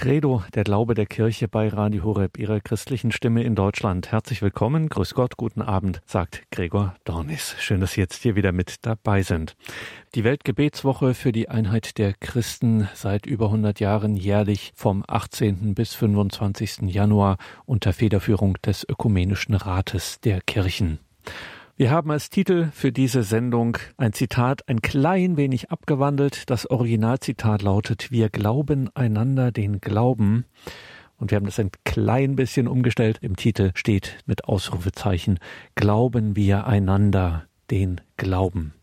Credo, der Glaube der Kirche bei Radio Horeb, Ihrer christlichen Stimme in Deutschland. Herzlich willkommen, grüß Gott, guten Abend, sagt Gregor Dornis. Schön, dass Sie jetzt hier wieder mit dabei sind. Die Weltgebetswoche für die Einheit der Christen seit über 100 Jahren jährlich vom 18. bis 25. Januar unter Federführung des Ökumenischen Rates der Kirchen. Wir haben als Titel für diese Sendung ein Zitat ein klein wenig abgewandelt. Das Originalzitat lautet, wir glauben einander den Glauben. Und wir haben das ein klein bisschen umgestellt. Im Titel steht mit Ausrufezeichen, glauben wir einander den Glauben.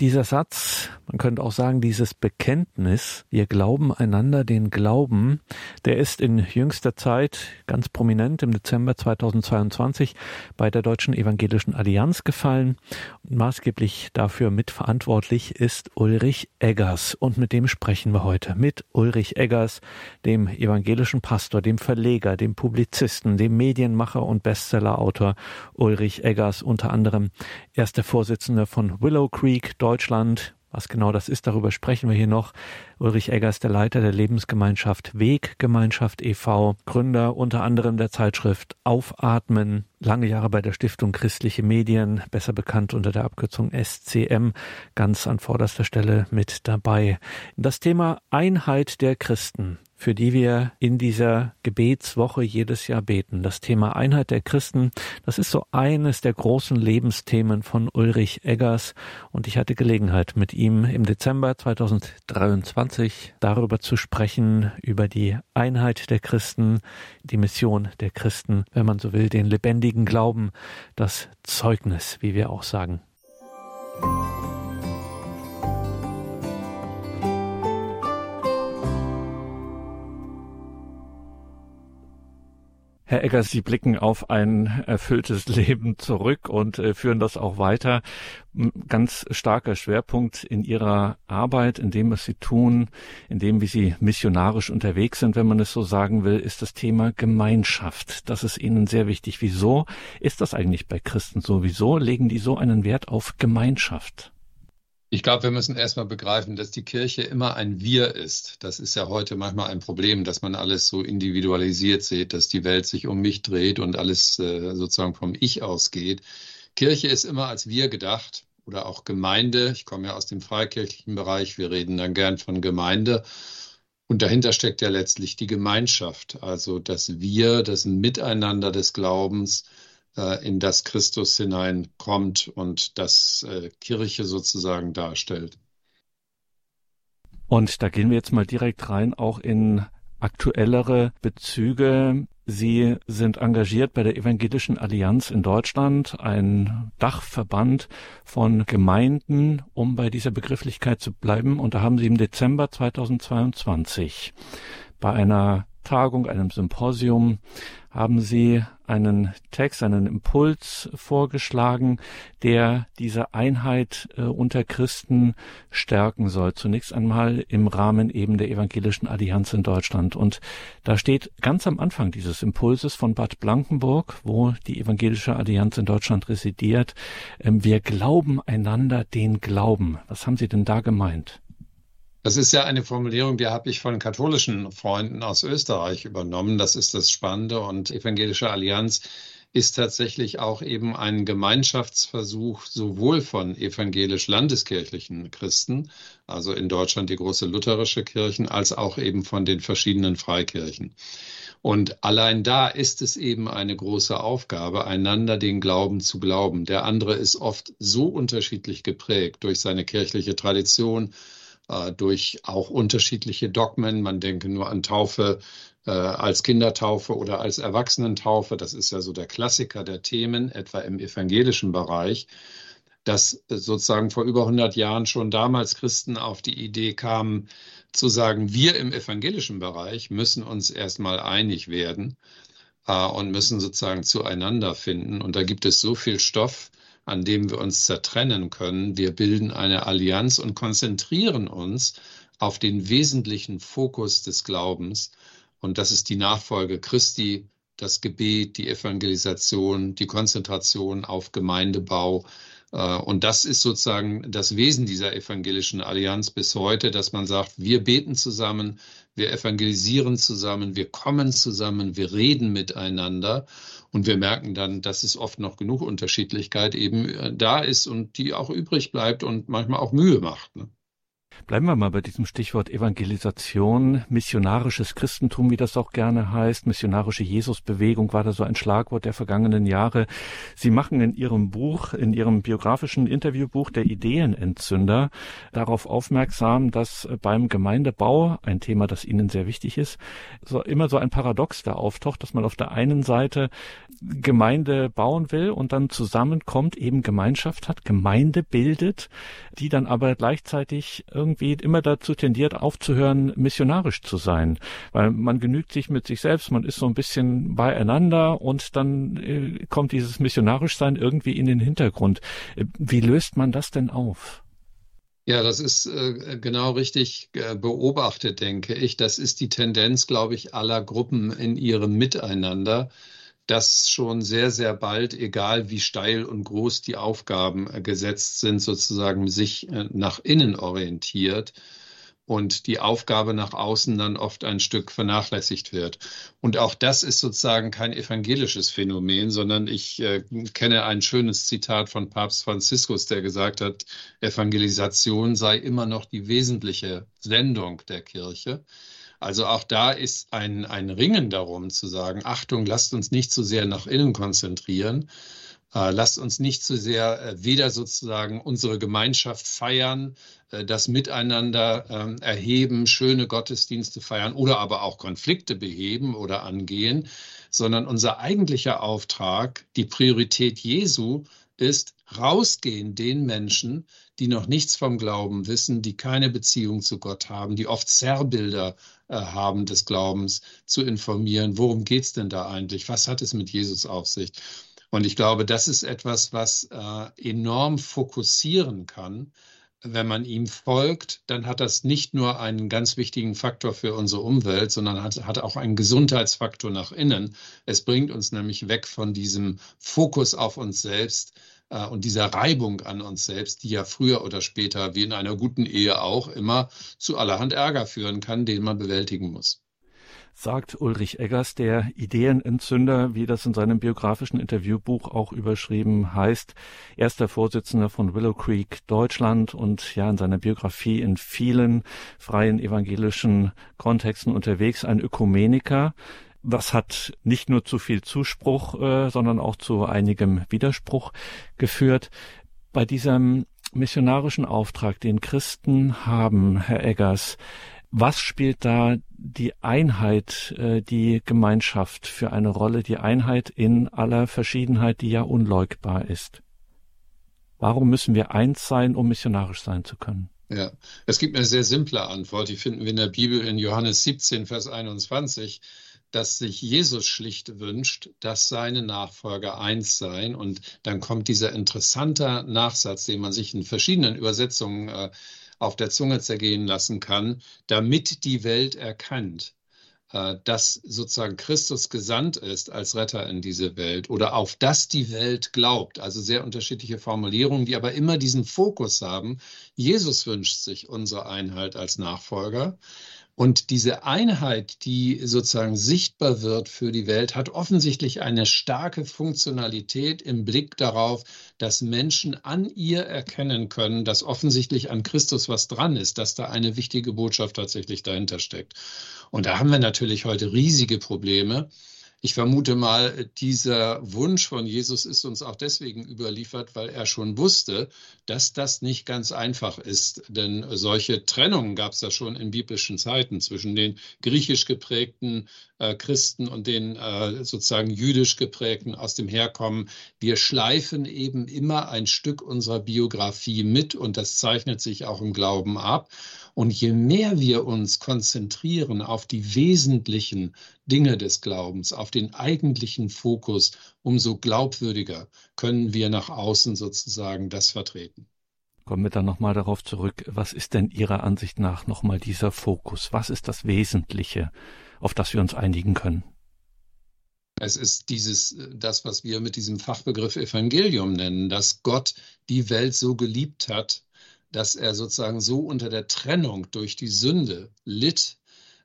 Dieser Satz, man könnte auch sagen, dieses Bekenntnis, wir glauben einander den Glauben, der ist in jüngster Zeit ganz prominent im Dezember 2022 bei der Deutschen Evangelischen Allianz gefallen. Und maßgeblich dafür mitverantwortlich ist Ulrich Eggers. Und mit dem sprechen wir heute. Mit Ulrich Eggers, dem evangelischen Pastor, dem Verleger, dem Publizisten, dem Medienmacher und Bestsellerautor Ulrich Eggers, unter anderem erster Vorsitzender von Willow Creek, Deutschland. Was genau das ist, darüber sprechen wir hier noch. Ulrich Eggers, der Leiter der Lebensgemeinschaft Weggemeinschaft e.V., Gründer unter anderem der Zeitschrift Aufatmen, lange Jahre bei der Stiftung Christliche Medien, besser bekannt unter der Abkürzung SCM, ganz an vorderster Stelle mit dabei. Das Thema Einheit der Christen für die wir in dieser Gebetswoche jedes Jahr beten. Das Thema Einheit der Christen, das ist so eines der großen Lebensthemen von Ulrich Eggers und ich hatte Gelegenheit mit ihm im Dezember 2023 darüber zu sprechen, über die Einheit der Christen, die Mission der Christen, wenn man so will, den lebendigen Glauben, das Zeugnis, wie wir auch sagen. Herr Eggers, Sie blicken auf ein erfülltes Leben zurück und äh, führen das auch weiter. Ganz starker Schwerpunkt in Ihrer Arbeit, in dem, was Sie tun, in dem, wie Sie missionarisch unterwegs sind, wenn man es so sagen will, ist das Thema Gemeinschaft. Das ist Ihnen sehr wichtig. Wieso ist das eigentlich bei Christen so? Wieso legen die so einen Wert auf Gemeinschaft? Ich glaube, wir müssen erstmal begreifen, dass die Kirche immer ein Wir ist. Das ist ja heute manchmal ein Problem, dass man alles so individualisiert sieht, dass die Welt sich um mich dreht und alles äh, sozusagen vom Ich ausgeht. Kirche ist immer als Wir gedacht oder auch Gemeinde. Ich komme ja aus dem freikirchlichen Bereich. Wir reden dann gern von Gemeinde. Und dahinter steckt ja letztlich die Gemeinschaft, also das Wir, das Miteinander des Glaubens, in das Christus hineinkommt und das äh, Kirche sozusagen darstellt. Und da gehen wir jetzt mal direkt rein, auch in aktuellere Bezüge. Sie sind engagiert bei der Evangelischen Allianz in Deutschland, ein Dachverband von Gemeinden, um bei dieser Begrifflichkeit zu bleiben. Und da haben Sie im Dezember 2022 bei einer Tagung, einem Symposium, haben Sie einen Text, einen Impuls vorgeschlagen, der diese Einheit äh, unter Christen stärken soll. Zunächst einmal im Rahmen eben der Evangelischen Allianz in Deutschland. Und da steht ganz am Anfang dieses Impulses von Bad Blankenburg, wo die Evangelische Allianz in Deutschland residiert, äh, wir glauben einander den Glauben. Was haben Sie denn da gemeint? Das ist ja eine Formulierung, die habe ich von katholischen Freunden aus Österreich übernommen. Das ist das Spannende. Und Evangelische Allianz ist tatsächlich auch eben ein Gemeinschaftsversuch sowohl von evangelisch-landeskirchlichen Christen, also in Deutschland die große lutherische Kirchen, als auch eben von den verschiedenen Freikirchen. Und allein da ist es eben eine große Aufgabe, einander den Glauben zu glauben. Der andere ist oft so unterschiedlich geprägt durch seine kirchliche Tradition, durch auch unterschiedliche Dogmen. Man denke nur an Taufe äh, als Kindertaufe oder als Erwachsenentaufe. Das ist ja so der Klassiker der Themen, etwa im evangelischen Bereich dass sozusagen vor über 100 Jahren schon damals Christen auf die Idee kamen, zu sagen, wir im evangelischen Bereich müssen uns erstmal einig werden äh, und müssen sozusagen zueinander finden. Und da gibt es so viel Stoff, an dem wir uns zertrennen können. Wir bilden eine Allianz und konzentrieren uns auf den wesentlichen Fokus des Glaubens. Und das ist die Nachfolge Christi, das Gebet, die Evangelisation, die Konzentration auf Gemeindebau und das ist sozusagen das Wesen dieser evangelischen Allianz bis heute, dass man sagt, wir beten zusammen, wir evangelisieren zusammen, wir kommen zusammen, wir reden miteinander und wir merken dann, dass es oft noch genug Unterschiedlichkeit eben äh, da ist und die auch übrig bleibt und manchmal auch Mühe macht. Ne? Bleiben wir mal bei diesem Stichwort Evangelisation, missionarisches Christentum, wie das auch gerne heißt. Missionarische Jesusbewegung war da so ein Schlagwort der vergangenen Jahre. Sie machen in Ihrem Buch, in Ihrem biografischen Interviewbuch der Ideenentzünder darauf aufmerksam, dass beim Gemeindebau, ein Thema, das Ihnen sehr wichtig ist, so immer so ein Paradox da auftaucht, dass man auf der einen Seite Gemeinde bauen will und dann zusammenkommt, eben Gemeinschaft hat, Gemeinde bildet, die dann aber gleichzeitig irgendwie immer dazu tendiert, aufzuhören, missionarisch zu sein. Weil man genügt sich mit sich selbst, man ist so ein bisschen beieinander und dann äh, kommt dieses Missionarischsein irgendwie in den Hintergrund. Äh, wie löst man das denn auf? Ja, das ist äh, genau richtig äh, beobachtet, denke ich. Das ist die Tendenz, glaube ich, aller Gruppen in ihrem Miteinander dass schon sehr, sehr bald, egal wie steil und groß die Aufgaben äh, gesetzt sind, sozusagen sich äh, nach innen orientiert und die Aufgabe nach außen dann oft ein Stück vernachlässigt wird. Und auch das ist sozusagen kein evangelisches Phänomen, sondern ich äh, kenne ein schönes Zitat von Papst Franziskus, der gesagt hat, Evangelisation sei immer noch die wesentliche Sendung der Kirche. Also auch da ist ein, ein Ringen darum zu sagen, Achtung, lasst uns nicht zu sehr nach innen konzentrieren, äh, lasst uns nicht zu sehr äh, weder sozusagen unsere Gemeinschaft feiern, äh, das Miteinander ähm, erheben, schöne Gottesdienste feiern oder aber auch Konflikte beheben oder angehen, sondern unser eigentlicher Auftrag, die Priorität Jesu ist, rausgehen den Menschen, die noch nichts vom Glauben wissen, die keine Beziehung zu Gott haben, die oft Zerrbilder äh, haben des Glaubens, zu informieren, worum geht es denn da eigentlich, was hat es mit Jesus auf sich. Und ich glaube, das ist etwas, was äh, enorm fokussieren kann. Wenn man ihm folgt, dann hat das nicht nur einen ganz wichtigen Faktor für unsere Umwelt, sondern hat, hat auch einen Gesundheitsfaktor nach innen. Es bringt uns nämlich weg von diesem Fokus auf uns selbst, und dieser Reibung an uns selbst, die ja früher oder später, wie in einer guten Ehe auch, immer zu allerhand Ärger führen kann, den man bewältigen muss. Sagt Ulrich Eggers, der Ideenentzünder, wie das in seinem biografischen Interviewbuch auch überschrieben heißt, erster Vorsitzender von Willow Creek Deutschland und ja in seiner Biografie in vielen freien evangelischen Kontexten unterwegs, ein Ökumeniker, das hat nicht nur zu viel Zuspruch, äh, sondern auch zu einigem Widerspruch geführt. Bei diesem missionarischen Auftrag, den Christen haben, Herr Eggers, was spielt da die Einheit, äh, die Gemeinschaft für eine Rolle, die Einheit in aller Verschiedenheit, die ja unleugbar ist? Warum müssen wir eins sein, um missionarisch sein zu können? Ja, es gibt eine sehr simple Antwort, die finden wir in der Bibel in Johannes 17, Vers 21 dass sich Jesus schlicht wünscht, dass seine Nachfolger eins seien. Und dann kommt dieser interessante Nachsatz, den man sich in verschiedenen Übersetzungen äh, auf der Zunge zergehen lassen kann, damit die Welt erkennt, äh, dass sozusagen Christus gesandt ist als Retter in diese Welt oder auf das die Welt glaubt. Also sehr unterschiedliche Formulierungen, die aber immer diesen Fokus haben. Jesus wünscht sich unsere Einheit als Nachfolger. Und diese Einheit, die sozusagen sichtbar wird für die Welt, hat offensichtlich eine starke Funktionalität im Blick darauf, dass Menschen an ihr erkennen können, dass offensichtlich an Christus was dran ist, dass da eine wichtige Botschaft tatsächlich dahinter steckt. Und da haben wir natürlich heute riesige Probleme ich vermute mal, dieser Wunsch von Jesus ist uns auch deswegen überliefert, weil er schon wusste, dass das nicht ganz einfach ist. Denn solche Trennungen gab es ja schon in biblischen Zeiten zwischen den griechisch geprägten äh, Christen und den äh, sozusagen jüdisch geprägten aus dem Herkommen. Wir schleifen eben immer ein Stück unserer Biografie mit und das zeichnet sich auch im Glauben ab. Und je mehr wir uns konzentrieren auf die wesentlichen Dinge des Glaubens, auf den eigentlichen Fokus, umso glaubwürdiger können wir nach außen sozusagen das vertreten. Kommen wir dann nochmal darauf zurück. Was ist denn Ihrer Ansicht nach nochmal dieser Fokus? Was ist das Wesentliche, auf das wir uns einigen können? Es ist dieses, das, was wir mit diesem Fachbegriff Evangelium nennen, dass Gott die Welt so geliebt hat, dass er sozusagen so unter der Trennung durch die Sünde litt,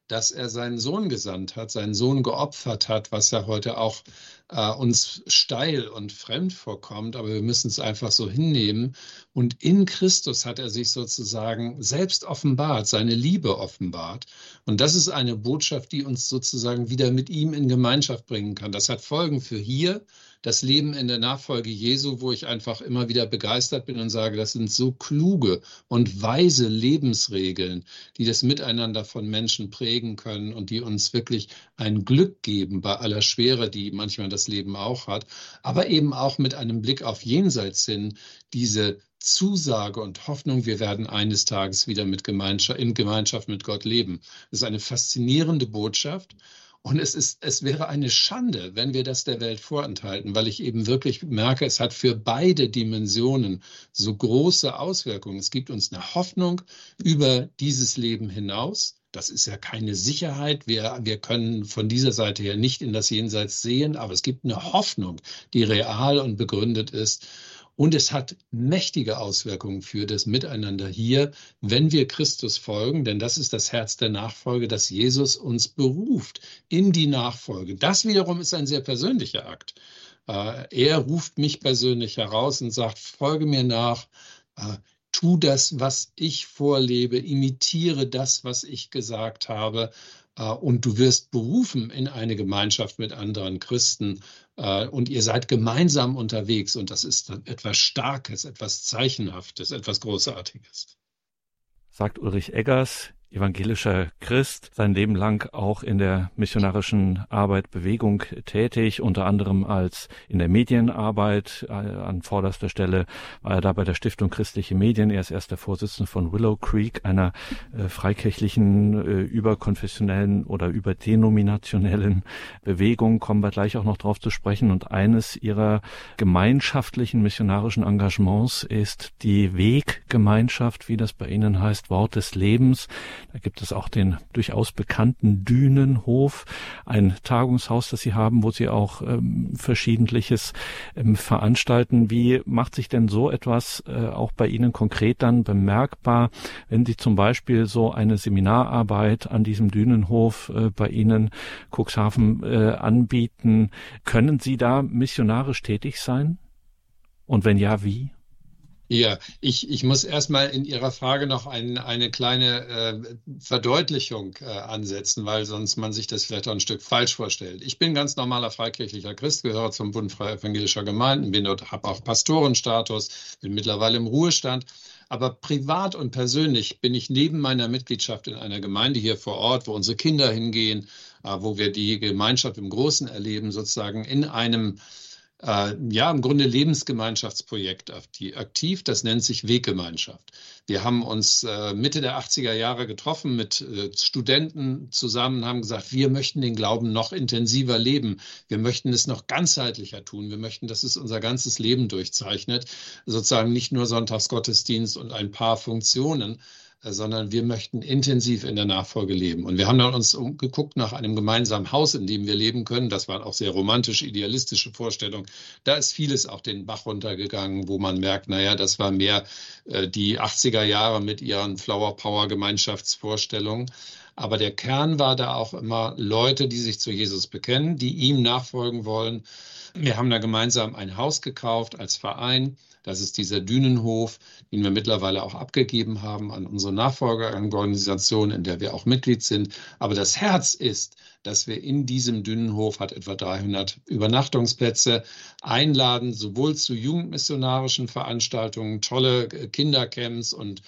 dass er seinen Sohn gesandt hat, seinen Sohn geopfert hat, was ja heute auch äh, uns steil und fremd vorkommt, aber wir müssen es einfach so hinnehmen. Und in Christus hat er sich sozusagen selbst offenbart, seine Liebe offenbart. Und das ist eine Botschaft, die uns sozusagen wieder mit ihm in Gemeinschaft bringen kann. Das hat Folgen für hier das Leben in der Nachfolge Jesu, wo ich einfach immer wieder begeistert bin und sage, das sind so kluge und weise Lebensregeln, die das Miteinander von Menschen prägen können und die uns wirklich ein Glück geben bei aller Schwere, die manchmal das Leben auch hat, aber eben auch mit einem Blick auf Jenseits hin, diese Zusage und Hoffnung, wir werden eines Tages wieder mit Gemeinschaft, in Gemeinschaft mit Gott leben. Das ist eine faszinierende Botschaft. Und es ist, es wäre eine Schande, wenn wir das der Welt vorenthalten, weil ich eben wirklich merke, es hat für beide Dimensionen so große Auswirkungen. Es gibt uns eine Hoffnung über dieses Leben hinaus. Das ist ja keine Sicherheit. Wir, wir können von dieser Seite her nicht in das Jenseits sehen, aber es gibt eine Hoffnung, die real und begründet ist. Und es hat mächtige Auswirkungen für das Miteinander hier, wenn wir Christus folgen, denn das ist das Herz der Nachfolge, dass Jesus uns beruft in die Nachfolge. Das wiederum ist ein sehr persönlicher Akt. Äh, er ruft mich persönlich heraus und sagt, folge mir nach, äh, tu das, was ich vorlebe, imitiere das, was ich gesagt habe und du wirst berufen in eine Gemeinschaft mit anderen Christen äh, und ihr seid gemeinsam unterwegs und das ist etwas Starkes, etwas Zeichenhaftes, etwas Großartiges. Sagt Ulrich Eggers, evangelischer Christ, sein Leben lang auch in der missionarischen Arbeit Bewegung tätig, unter anderem als in der Medienarbeit äh, an vorderster Stelle war er da bei der Stiftung Christliche Medien. Er ist erst der Vorsitzende von Willow Creek, einer äh, freikirchlichen, äh, überkonfessionellen oder überdenominationellen Bewegung. Kommen wir gleich auch noch drauf zu sprechen. Und eines ihrer gemeinschaftlichen missionarischen Engagements ist die Weggemeinschaft, wie das bei Ihnen heißt, Wort des Lebens. Da gibt es auch den durchaus bekannten Dünenhof, ein Tagungshaus, das Sie haben, wo Sie auch ähm, verschiedentliches ähm, veranstalten. Wie macht sich denn so etwas äh, auch bei Ihnen konkret dann bemerkbar, wenn Sie zum Beispiel so eine Seminararbeit an diesem Dünenhof äh, bei Ihnen Cuxhaven äh, anbieten? Können Sie da missionarisch tätig sein? Und wenn ja, wie? Ja, ich, ich muss erstmal in Ihrer Frage noch ein, eine kleine äh, Verdeutlichung äh, ansetzen, weil sonst man sich das vielleicht auch ein Stück falsch vorstellt. Ich bin ganz normaler freikirchlicher Christ, gehöre zum Bund Freier Evangelischer Gemeinden, bin dort, habe auch Pastorenstatus, bin mittlerweile im Ruhestand. Aber privat und persönlich bin ich neben meiner Mitgliedschaft in einer Gemeinde hier vor Ort, wo unsere Kinder hingehen, äh, wo wir die Gemeinschaft im Großen erleben, sozusagen in einem äh, ja, im Grunde Lebensgemeinschaftsprojekt aktiv. Das nennt sich Weggemeinschaft. Wir haben uns äh, Mitte der 80er Jahre getroffen mit äh, Studenten zusammen, haben gesagt, wir möchten den Glauben noch intensiver leben. Wir möchten es noch ganzheitlicher tun. Wir möchten, dass es unser ganzes Leben durchzeichnet. Sozusagen nicht nur Sonntagsgottesdienst und ein paar Funktionen, sondern wir möchten intensiv in der Nachfolge leben. Und wir haben dann uns umgeguckt nach einem gemeinsamen Haus, in dem wir leben können. Das waren auch sehr romantische, idealistische Vorstellungen. Da ist vieles auch den Bach runtergegangen, wo man merkt, naja, das war mehr äh, die 80er Jahre mit ihren Flower Power Gemeinschaftsvorstellungen. Aber der Kern war da auch immer Leute, die sich zu Jesus bekennen, die ihm nachfolgen wollen. Wir haben da gemeinsam ein Haus gekauft als Verein das ist dieser Dünenhof, den wir mittlerweile auch abgegeben haben an unsere Nachfolgeorganisation, in der wir auch Mitglied sind. Aber das Herz ist, dass wir in diesem Dünenhof hat etwa 300 Übernachtungsplätze einladen, sowohl zu jugendmissionarischen Veranstaltungen, tolle Kindercamps und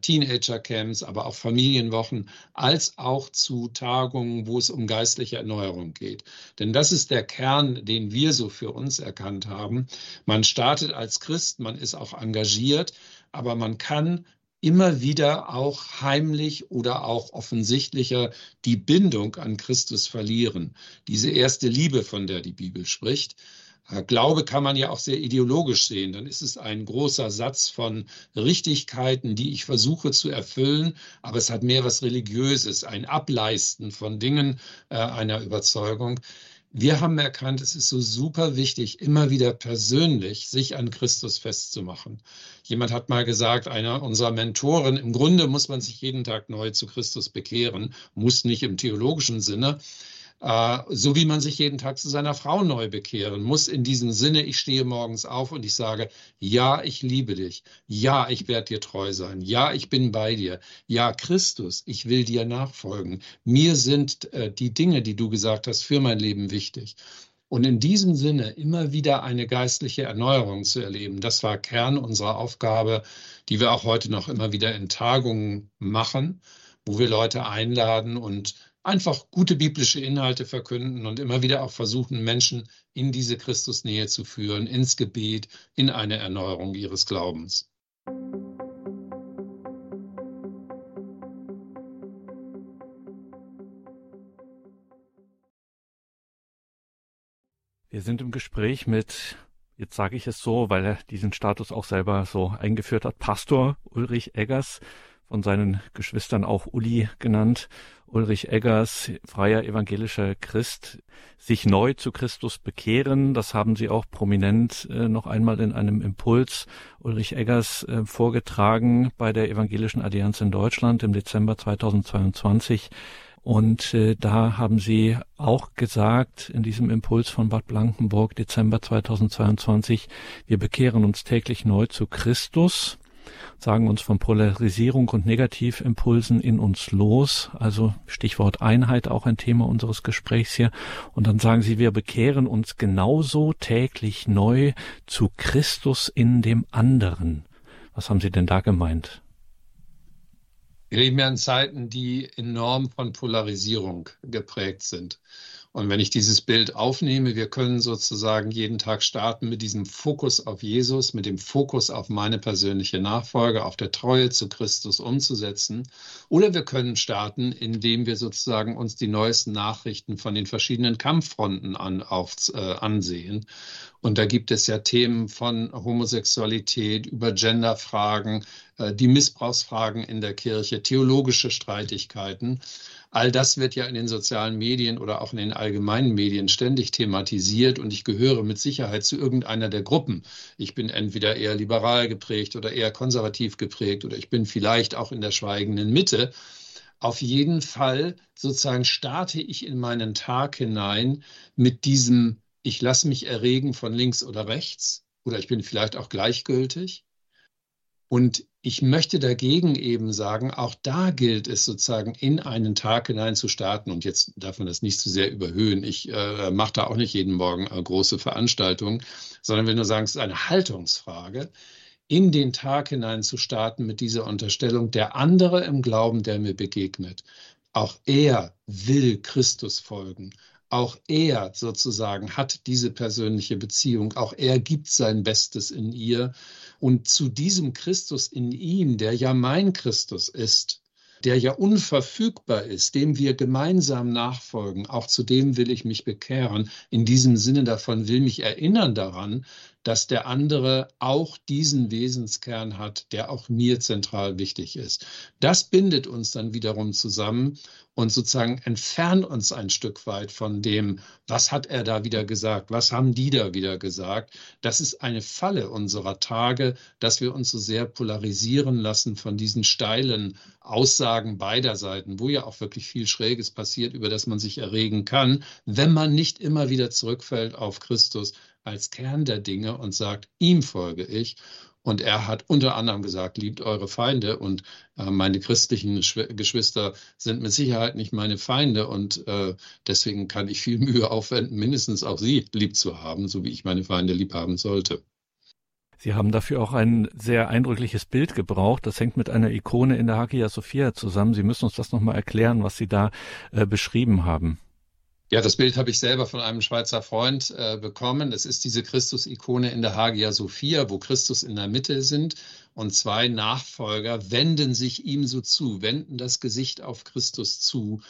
Teenager-Camps, aber auch Familienwochen, als auch zu Tagungen, wo es um geistliche Erneuerung geht. Denn das ist der Kern, den wir so für uns erkannt haben. Man startet als Christ, man ist auch engagiert, aber man kann immer wieder auch heimlich oder auch offensichtlicher die Bindung an Christus verlieren. Diese erste Liebe, von der die Bibel spricht. Glaube kann man ja auch sehr ideologisch sehen. Dann ist es ein großer Satz von Richtigkeiten, die ich versuche zu erfüllen, aber es hat mehr was Religiöses, ein Ableisten von Dingen äh, einer Überzeugung. Wir haben erkannt, es ist so super wichtig, immer wieder persönlich sich an Christus festzumachen. Jemand hat mal gesagt, einer unserer Mentoren, im Grunde muss man sich jeden Tag neu zu Christus bekehren, muss nicht im theologischen Sinne, äh, so wie man sich jeden Tag zu seiner Frau neu bekehren muss. In diesem Sinne, ich stehe morgens auf und ich sage, ja, ich liebe dich. Ja, ich werde dir treu sein. Ja, ich bin bei dir. Ja, Christus, ich will dir nachfolgen. Mir sind äh, die Dinge, die du gesagt hast, für mein Leben wichtig. Und in diesem Sinne immer wieder eine geistliche Erneuerung zu erleben, das war Kern unserer Aufgabe, die wir auch heute noch immer wieder in Tagungen machen, wo wir Leute einladen und einfach gute biblische Inhalte verkünden und immer wieder auch versuchen, Menschen in diese Christusnähe zu führen, ins Gebet, in eine Erneuerung ihres Glaubens. Wir sind im Gespräch mit, jetzt sage ich es so, weil er diesen Status auch selber so eingeführt hat, Pastor Ulrich Eggers, von seinen Geschwistern auch Uli genannt. Ulrich Eggers, freier evangelischer Christ, sich neu zu Christus bekehren. Das haben Sie auch prominent äh, noch einmal in einem Impuls Ulrich Eggers äh, vorgetragen bei der Evangelischen Allianz in Deutschland im Dezember 2022. Und äh, da haben Sie auch gesagt, in diesem Impuls von Bad Blankenburg, Dezember 2022, wir bekehren uns täglich neu zu Christus sagen uns von Polarisierung und Negativimpulsen in uns los. Also Stichwort Einheit, auch ein Thema unseres Gesprächs hier. Und dann sagen sie, wir bekehren uns genauso täglich neu zu Christus in dem anderen. Was haben Sie denn da gemeint? Wir leben ja in Zeiten, die enorm von Polarisierung geprägt sind. Und wenn ich dieses Bild aufnehme, wir können sozusagen jeden Tag starten mit diesem Fokus auf Jesus, mit dem Fokus auf meine persönliche Nachfolge, auf der Treue zu Christus umzusetzen. Oder wir können starten, indem wir sozusagen uns die neuesten Nachrichten von den verschiedenen Kampffronten an, auf, äh, ansehen. Und da gibt es ja Themen von Homosexualität über Genderfragen, die Missbrauchsfragen in der Kirche, theologische Streitigkeiten. All das wird ja in den sozialen Medien oder auch in den allgemeinen Medien ständig thematisiert und ich gehöre mit Sicherheit zu irgendeiner der Gruppen. Ich bin entweder eher liberal geprägt oder eher konservativ geprägt oder ich bin vielleicht auch in der schweigenden Mitte. Auf jeden Fall sozusagen starte ich in meinen Tag hinein mit diesem, ich lasse mich erregen von links oder rechts oder ich bin vielleicht auch gleichgültig. Und ich möchte dagegen eben sagen, auch da gilt es sozusagen in einen Tag hinein zu starten. Und jetzt darf man das nicht zu sehr überhöhen. Ich äh, mache da auch nicht jeden Morgen äh, große Veranstaltungen, sondern will nur sagen, es ist eine Haltungsfrage, in den Tag hinein zu starten mit dieser Unterstellung, der andere im Glauben, der mir begegnet. Auch er will Christus folgen. Auch er sozusagen hat diese persönliche Beziehung. Auch er gibt sein Bestes in ihr. Und zu diesem Christus in ihm, der ja mein Christus ist, der ja unverfügbar ist, dem wir gemeinsam nachfolgen, auch zu dem will ich mich bekehren. In diesem Sinne davon will mich erinnern daran, dass der andere auch diesen Wesenskern hat, der auch mir zentral wichtig ist. Das bindet uns dann wiederum zusammen und sozusagen entfernt uns ein Stück weit von dem, was hat er da wieder gesagt, was haben die da wieder gesagt. Das ist eine Falle unserer Tage, dass wir uns so sehr polarisieren lassen von diesen steilen Aussagen beider Seiten, wo ja auch wirklich viel Schräges passiert, über das man sich erregen kann, wenn man nicht immer wieder zurückfällt auf Christus, als Kern der Dinge und sagt, ihm folge ich. Und er hat unter anderem gesagt, liebt eure Feinde. Und äh, meine christlichen Schw Geschwister sind mit Sicherheit nicht meine Feinde. Und äh, deswegen kann ich viel Mühe aufwenden, mindestens auch sie lieb zu haben, so wie ich meine Feinde lieb haben sollte. Sie haben dafür auch ein sehr eindrückliches Bild gebraucht. Das hängt mit einer Ikone in der Hagia Sophia zusammen. Sie müssen uns das nochmal erklären, was Sie da äh, beschrieben haben. Ja, das Bild habe ich selber von einem Schweizer Freund äh, bekommen. Es ist diese Christus-Ikone in der Hagia Sophia, wo Christus in der Mitte sind und zwei Nachfolger wenden sich ihm so zu, wenden das Gesicht auf Christus zu.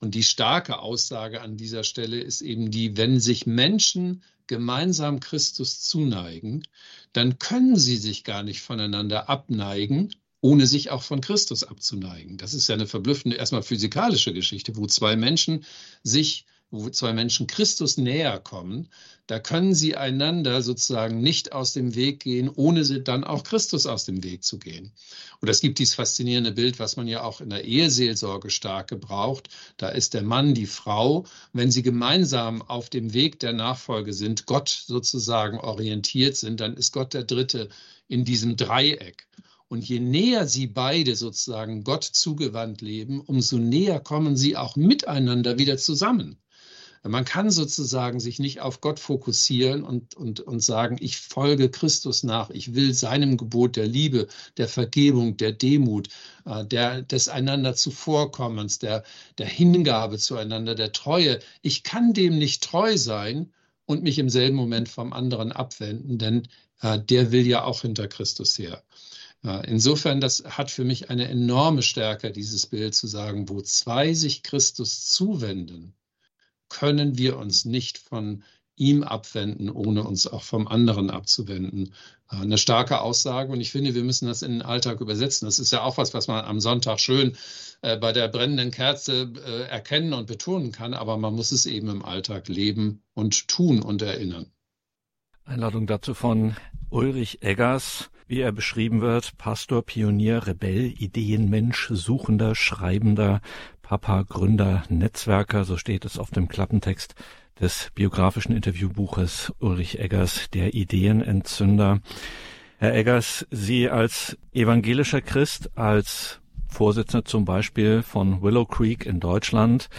Und die starke Aussage an dieser Stelle ist eben die, wenn sich Menschen gemeinsam Christus zuneigen, dann können sie sich gar nicht voneinander abneigen, ohne sich auch von Christus abzuneigen. Das ist ja eine verblüffende, erstmal physikalische Geschichte, wo zwei Menschen sich wo zwei Menschen Christus näher kommen, da können sie einander sozusagen nicht aus dem Weg gehen, ohne sie dann auch Christus aus dem Weg zu gehen. Und es gibt dieses faszinierende Bild, was man ja auch in der Eheseelsorge stark gebraucht. Da ist der Mann, die Frau, wenn sie gemeinsam auf dem Weg der Nachfolge sind, Gott sozusagen orientiert sind, dann ist Gott der Dritte in diesem Dreieck. Und je näher sie beide sozusagen Gott zugewandt leben, umso näher kommen sie auch miteinander wieder zusammen. Man kann sozusagen sich nicht auf Gott fokussieren und, und, und sagen, ich folge Christus nach, ich will seinem Gebot der Liebe, der Vergebung, der Demut, äh, der, des einander zuvorkommens, der, der Hingabe zueinander, der Treue. Ich kann dem nicht treu sein und mich im selben Moment vom anderen abwenden, denn äh, der will ja auch hinter Christus her. Insofern, das hat für mich eine enorme Stärke, dieses Bild zu sagen, wo zwei sich Christus zuwenden, können wir uns nicht von ihm abwenden, ohne uns auch vom anderen abzuwenden. Äh, eine starke Aussage und ich finde, wir müssen das in den Alltag übersetzen. Das ist ja auch was, was man am Sonntag schön äh, bei der brennenden Kerze äh, erkennen und betonen kann, aber man muss es eben im Alltag leben und tun und erinnern. Einladung dazu von Ulrich Eggers, wie er beschrieben wird, Pastor, Pionier, Rebell, Ideenmensch, Suchender, Schreibender, Papa, Gründer, Netzwerker, so steht es auf dem Klappentext des biografischen Interviewbuches Ulrich Eggers, der Ideenentzünder. Herr Eggers, Sie als evangelischer Christ, als Vorsitzender zum Beispiel von Willow Creek in Deutschland,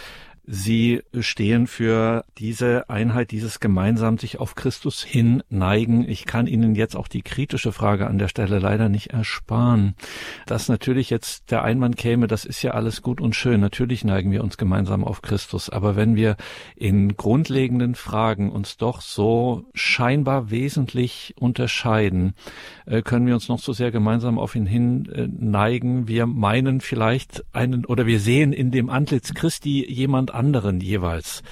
Sie stehen für diese Einheit, dieses gemeinsam sich auf Christus hin neigen. Ich kann Ihnen jetzt auch die kritische Frage an der Stelle leider nicht ersparen. Dass natürlich jetzt der Einwand käme, das ist ja alles gut und schön. Natürlich neigen wir uns gemeinsam auf Christus. Aber wenn wir in grundlegenden Fragen uns doch so scheinbar wesentlich unterscheiden, äh, können wir uns noch so sehr gemeinsam auf ihn hin äh, neigen. Wir meinen vielleicht einen oder wir sehen in dem Antlitz Christi jemand anderen jeweils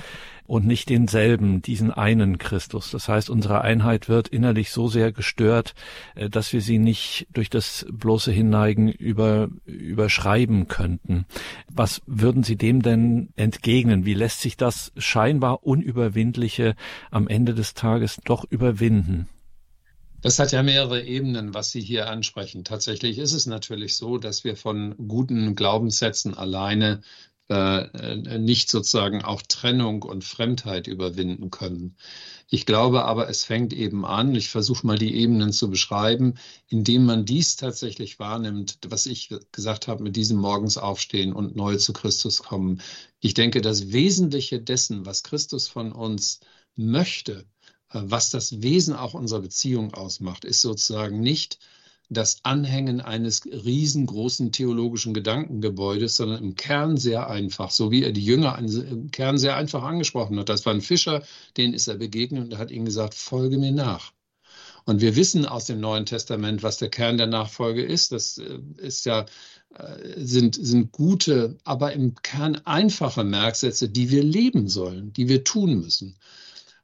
und nicht denselben, diesen einen Christus. Das heißt, unsere Einheit wird innerlich so sehr gestört, äh, dass wir sie nicht durch das bloße Hinneigen über, überschreiben könnten. Was würden Sie dem denn entgegnen? Wie lässt sich das scheinbar Unüberwindliche am Ende des Tages doch überwinden? Das hat ja mehrere Ebenen, was Sie hier ansprechen. Tatsächlich ist es natürlich so, dass wir von guten Glaubenssätzen alleine nicht sozusagen auch Trennung und Fremdheit überwinden können. Ich glaube aber, es fängt eben an, ich versuche mal die Ebenen zu beschreiben, indem man dies tatsächlich wahrnimmt, was ich gesagt habe mit diesem Morgens aufstehen und neu zu Christus kommen. Ich denke, das Wesentliche dessen, was Christus von uns möchte, äh, was das Wesen auch unserer Beziehung ausmacht, ist sozusagen nicht das Anhängen eines riesengroßen theologischen Gedankengebäudes, sondern im Kern sehr einfach, so wie er die Jünger im Kern sehr einfach angesprochen hat. Das war ein Fischer, den ist er begegnet und hat ihnen gesagt, folge mir nach. Und wir wissen aus dem Neuen Testament, was der Kern der Nachfolge ist. Das äh, ist ja, äh, sind, sind gute, aber im Kern einfache Merksätze, die wir leben sollen, die wir tun müssen.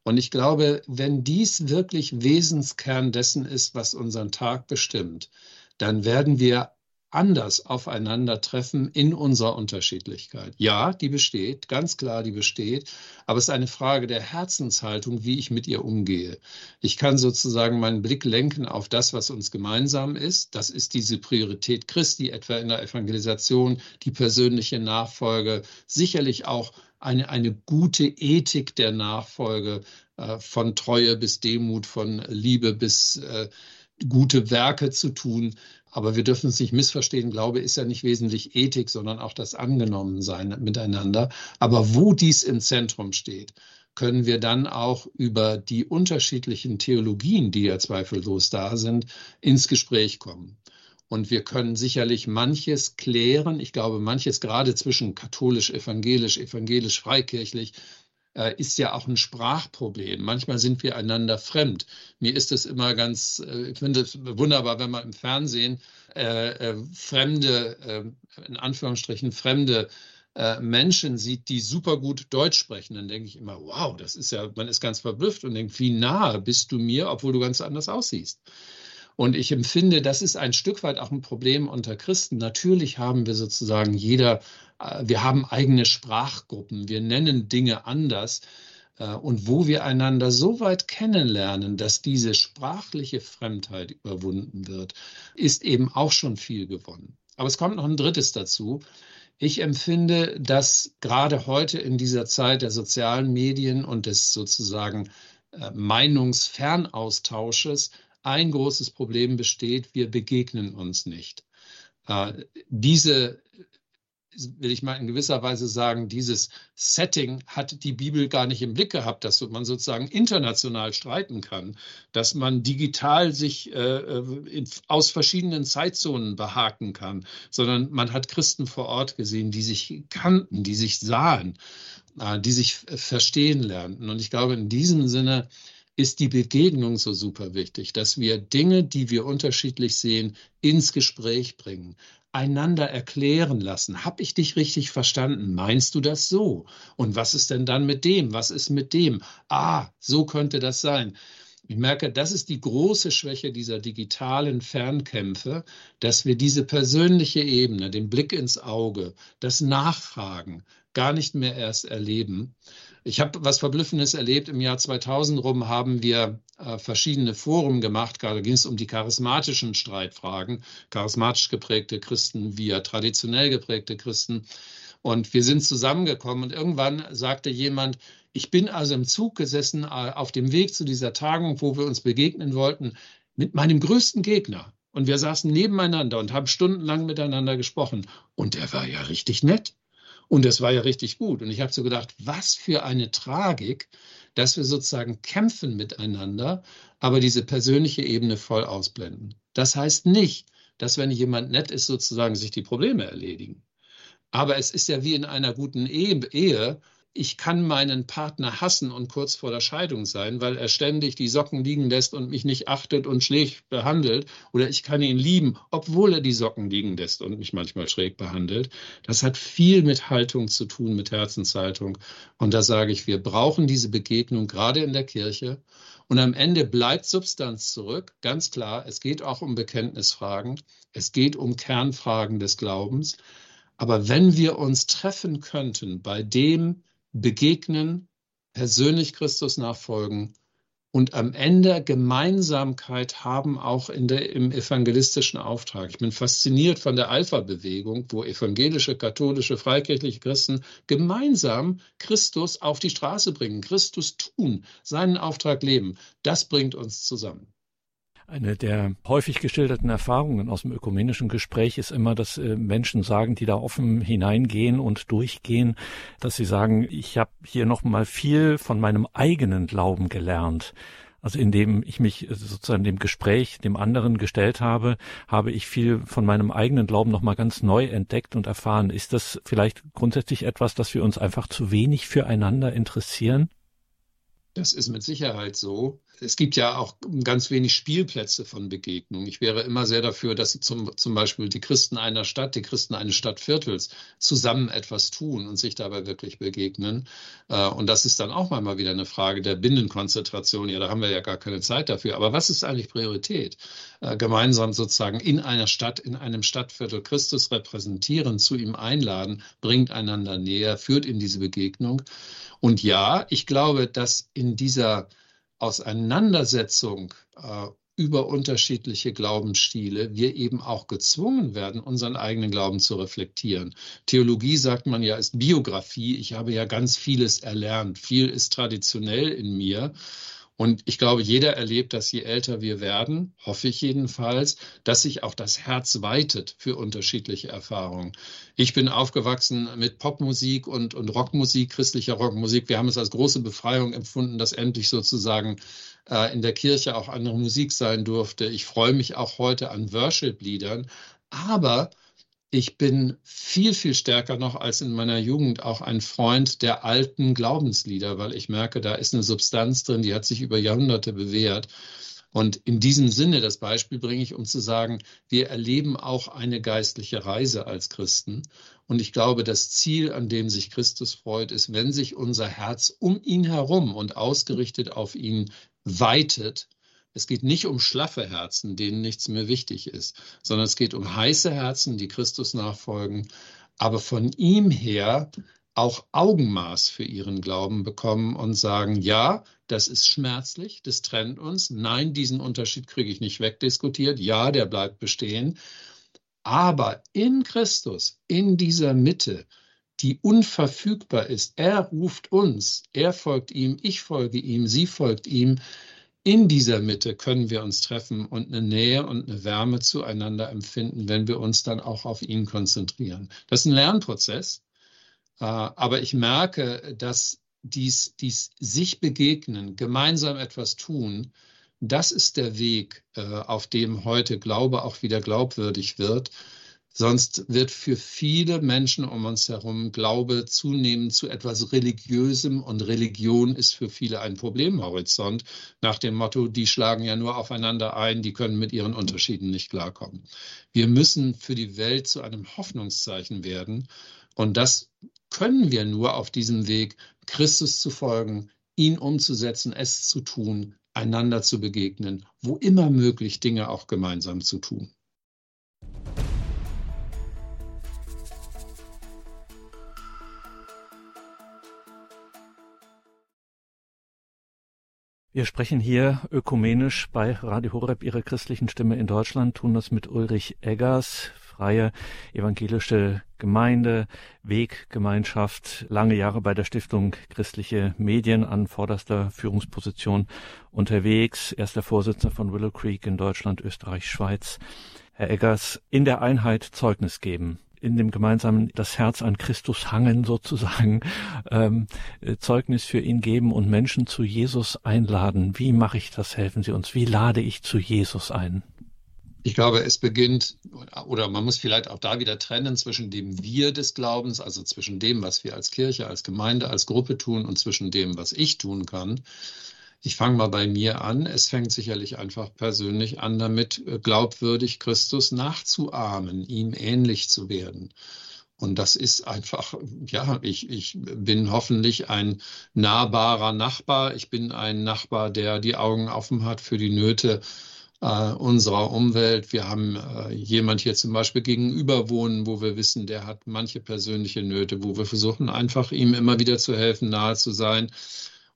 Und ich glaube, wenn dies wirklich Wesenskern dessen ist, was unseren Tag bestimmt, dann werden wir anders aufeinandertreffen in unserer Unterschiedlichkeit. Ja, die besteht, ganz klar, die besteht, aber es ist eine Frage der Herzenshaltung, wie ich mit ihr umgehe. Ich kann sozusagen meinen Blick lenken auf das, was uns gemeinsam ist. Das ist diese Priorität Christi, etwa in der Evangelisation, die persönliche Nachfolge, sicherlich auch eine, eine gute Ethik der Nachfolge, äh, von Treue bis Demut, von Liebe bis äh, gute Werke zu tun. Aber wir dürfen es nicht missverstehen. Glaube ist ja nicht wesentlich Ethik, sondern auch das Angenommensein miteinander. Aber wo dies im Zentrum steht, können wir dann auch über die unterschiedlichen Theologien, die ja zweifellos da sind, ins Gespräch kommen. Und wir können sicherlich manches klären. Ich glaube, manches gerade zwischen katholisch, evangelisch, evangelisch, freikirchlich ist ja auch ein Sprachproblem. Manchmal sind wir einander fremd. Mir ist es immer ganz, äh, ich finde es wunderbar, wenn man im Fernsehen äh, äh fremde, äh, in Anführungsstrichen fremde äh, Menschen sieht, die super gut Deutsch sprechen, dann denke ich immer, wow, das ist ja, man ist ganz verblüfft und denkt, wie nahe bist du mir, obwohl du ganz anders aussiehst. Und ich empfinde, das ist ein Stück weit auch ein Problem unter Christen. Natürlich haben wir sozusagen jeder äh, wir haben eigene Sprachgruppen, wir nennen Dinge anders. Äh, und wo wir einander so weit kennenlernen, dass diese sprachliche Fremdheit überwunden wird, ist eben auch schon viel gewonnen. Aber es kommt noch ein drittes dazu. Ich empfinde, dass gerade heute in dieser Zeit der sozialen Medien und des sozusagen äh, Meinungsfernaustausches ein großes Problem besteht. Wir begegnen uns nicht. Äh, diese will ich mal in gewisser Weise sagen, dieses Setting hat die Bibel gar nicht im Blick gehabt, dass man sozusagen international streiten kann, dass man digital sich äh, in, aus verschiedenen Zeitzonen behaken kann, sondern man hat Christen vor Ort gesehen, die sich kannten, die sich sahen, äh, die sich verstehen lernten. Und ich glaube, in diesem Sinne ist die Begegnung so super wichtig, dass wir Dinge, die wir unterschiedlich sehen, ins Gespräch bringen, einander erklären lassen. Hab ich dich richtig verstanden? Meinst du das so? Und was ist denn dann mit dem? Was ist mit dem? Ah, so könnte das sein. Ich merke, das ist die große Schwäche dieser digitalen Fernkämpfe, dass wir diese persönliche Ebene, den Blick ins Auge, das Nachfragen gar nicht mehr erst erleben. Ich habe was Verblüffendes erlebt. Im Jahr 2000 rum haben wir äh, verschiedene Foren gemacht. Gerade ging es um die charismatischen Streitfragen. Charismatisch geprägte Christen via traditionell geprägte Christen. Und wir sind zusammengekommen und irgendwann sagte jemand, ich bin also im Zug gesessen äh, auf dem Weg zu dieser Tagung, wo wir uns begegnen wollten, mit meinem größten Gegner. Und wir saßen nebeneinander und haben stundenlang miteinander gesprochen. Und der war ja richtig nett. Und das war ja richtig gut. Und ich habe so gedacht, was für eine Tragik, dass wir sozusagen kämpfen miteinander, aber diese persönliche Ebene voll ausblenden. Das heißt nicht, dass wenn jemand nett ist, sozusagen sich die Probleme erledigen. Aber es ist ja wie in einer guten Ehe, ich kann meinen Partner hassen und kurz vor der Scheidung sein, weil er ständig die Socken liegen lässt und mich nicht achtet und schlecht behandelt. Oder ich kann ihn lieben, obwohl er die Socken liegen lässt und mich manchmal schräg behandelt. Das hat viel mit Haltung zu tun, mit Herzenshaltung. Und da sage ich, wir brauchen diese Begegnung gerade in der Kirche. Und am Ende bleibt Substanz zurück. Ganz klar, es geht auch um Bekenntnisfragen. Es geht um Kernfragen des Glaubens. Aber wenn wir uns treffen könnten bei dem, begegnen, persönlich Christus nachfolgen und am Ende Gemeinsamkeit haben auch in der, im evangelistischen Auftrag. Ich bin fasziniert von der Alpha-Bewegung, wo evangelische, katholische, freikirchliche Christen gemeinsam Christus auf die Straße bringen, Christus tun, seinen Auftrag leben. Das bringt uns zusammen. Eine der häufig geschilderten Erfahrungen aus dem ökumenischen Gespräch ist immer, dass äh, Menschen sagen, die da offen hineingehen und durchgehen, dass sie sagen, ich habe hier noch mal viel von meinem eigenen Glauben gelernt. Also indem ich mich sozusagen dem Gespräch dem anderen gestellt habe, habe ich viel von meinem eigenen Glauben noch mal ganz neu entdeckt und erfahren. Ist das vielleicht grundsätzlich etwas, dass wir uns einfach zu wenig füreinander interessieren? Das ist mit Sicherheit so. Es gibt ja auch ganz wenig Spielplätze von Begegnungen. Ich wäre immer sehr dafür, dass zum, zum Beispiel die Christen einer Stadt, die Christen eines Stadtviertels zusammen etwas tun und sich dabei wirklich begegnen. Äh, und das ist dann auch mal wieder eine Frage der Binnenkonzentration. Ja, da haben wir ja gar keine Zeit dafür. Aber was ist eigentlich Priorität? Äh, gemeinsam sozusagen in einer Stadt, in einem Stadtviertel Christus repräsentieren, zu ihm einladen, bringt einander näher, führt in diese Begegnung. Und ja, ich glaube, dass in dieser Auseinandersetzung äh, über unterschiedliche Glaubensstile wir eben auch gezwungen werden, unseren eigenen Glauben zu reflektieren. Theologie, sagt man ja, ist Biografie. Ich habe ja ganz vieles erlernt. Viel ist traditionell in mir. Und ich glaube, jeder erlebt, dass je älter wir werden, hoffe ich jedenfalls, dass sich auch das Herz weitet für unterschiedliche Erfahrungen. Ich bin aufgewachsen mit Popmusik und, und Rockmusik, christlicher Rockmusik. Wir haben es als große Befreiung empfunden, dass endlich sozusagen äh, in der Kirche auch andere Musik sein durfte. Ich freue mich auch heute an Worship-Liedern. Aber ich bin viel, viel stärker noch als in meiner Jugend auch ein Freund der alten Glaubenslieder, weil ich merke, da ist eine Substanz drin, die hat sich über Jahrhunderte bewährt. Und in diesem Sinne, das Beispiel bringe ich, um zu sagen, wir erleben auch eine geistliche Reise als Christen. Und ich glaube, das Ziel, an dem sich Christus freut, ist, wenn sich unser Herz um ihn herum und ausgerichtet auf ihn weitet, es geht nicht um schlaffe Herzen, denen nichts mehr wichtig ist, sondern es geht um heiße Herzen, die Christus nachfolgen, aber von ihm her auch Augenmaß für ihren Glauben bekommen und sagen, ja, das ist schmerzlich, das trennt uns. Nein, diesen Unterschied kriege ich nicht wegdiskutiert. Ja, der bleibt bestehen. Aber in Christus, in dieser Mitte, die unverfügbar ist, er ruft uns, er folgt ihm, ich folge ihm, sie folgt ihm. In dieser Mitte können wir uns treffen und eine Nähe und eine Wärme zueinander empfinden, wenn wir uns dann auch auf ihn konzentrieren. Das ist ein Lernprozess. Äh, aber ich merke, dass dies, dies sich begegnen, gemeinsam etwas tun, das ist der Weg, äh, auf dem heute Glaube auch wieder glaubwürdig wird. Sonst wird für viele Menschen um uns herum Glaube zunehmend zu etwas Religiösem und Religion ist für viele ein Problemhorizont nach dem Motto, die schlagen ja nur aufeinander ein, die können mit ihren Unterschieden nicht klarkommen. Wir müssen für die Welt zu einem Hoffnungszeichen werden und das können wir nur auf diesem Weg, Christus zu folgen, ihn umzusetzen, es zu tun, einander zu begegnen, wo immer möglich Dinge auch gemeinsam zu tun. Wir sprechen hier ökumenisch bei Radio Horeb, Ihrer christlichen Stimme in Deutschland, tun das mit Ulrich Eggers, freie evangelische Gemeinde, Weggemeinschaft, lange Jahre bei der Stiftung Christliche Medien an vorderster Führungsposition unterwegs, erster Vorsitzender von Willow Creek in Deutschland, Österreich, Schweiz. Herr Eggers, in der Einheit Zeugnis geben in dem gemeinsamen das Herz an Christus hangen sozusagen, ähm, äh, Zeugnis für ihn geben und Menschen zu Jesus einladen. Wie mache ich das? Helfen Sie uns. Wie lade ich zu Jesus ein? Ich glaube, es beginnt, oder man muss vielleicht auch da wieder trennen zwischen dem Wir des Glaubens, also zwischen dem, was wir als Kirche, als Gemeinde, als Gruppe tun und zwischen dem, was ich tun kann. Ich fange mal bei mir an. Es fängt sicherlich einfach persönlich an, damit äh, glaubwürdig Christus nachzuahmen, ihm ähnlich zu werden. Und das ist einfach, ja, ich, ich bin hoffentlich ein nahbarer Nachbar. Ich bin ein Nachbar, der die Augen offen hat für die Nöte äh, unserer Umwelt. Wir haben äh, jemand hier zum Beispiel gegenüber wohnen, wo wir wissen, der hat manche persönliche Nöte, wo wir versuchen einfach ihm immer wieder zu helfen, nahe zu sein.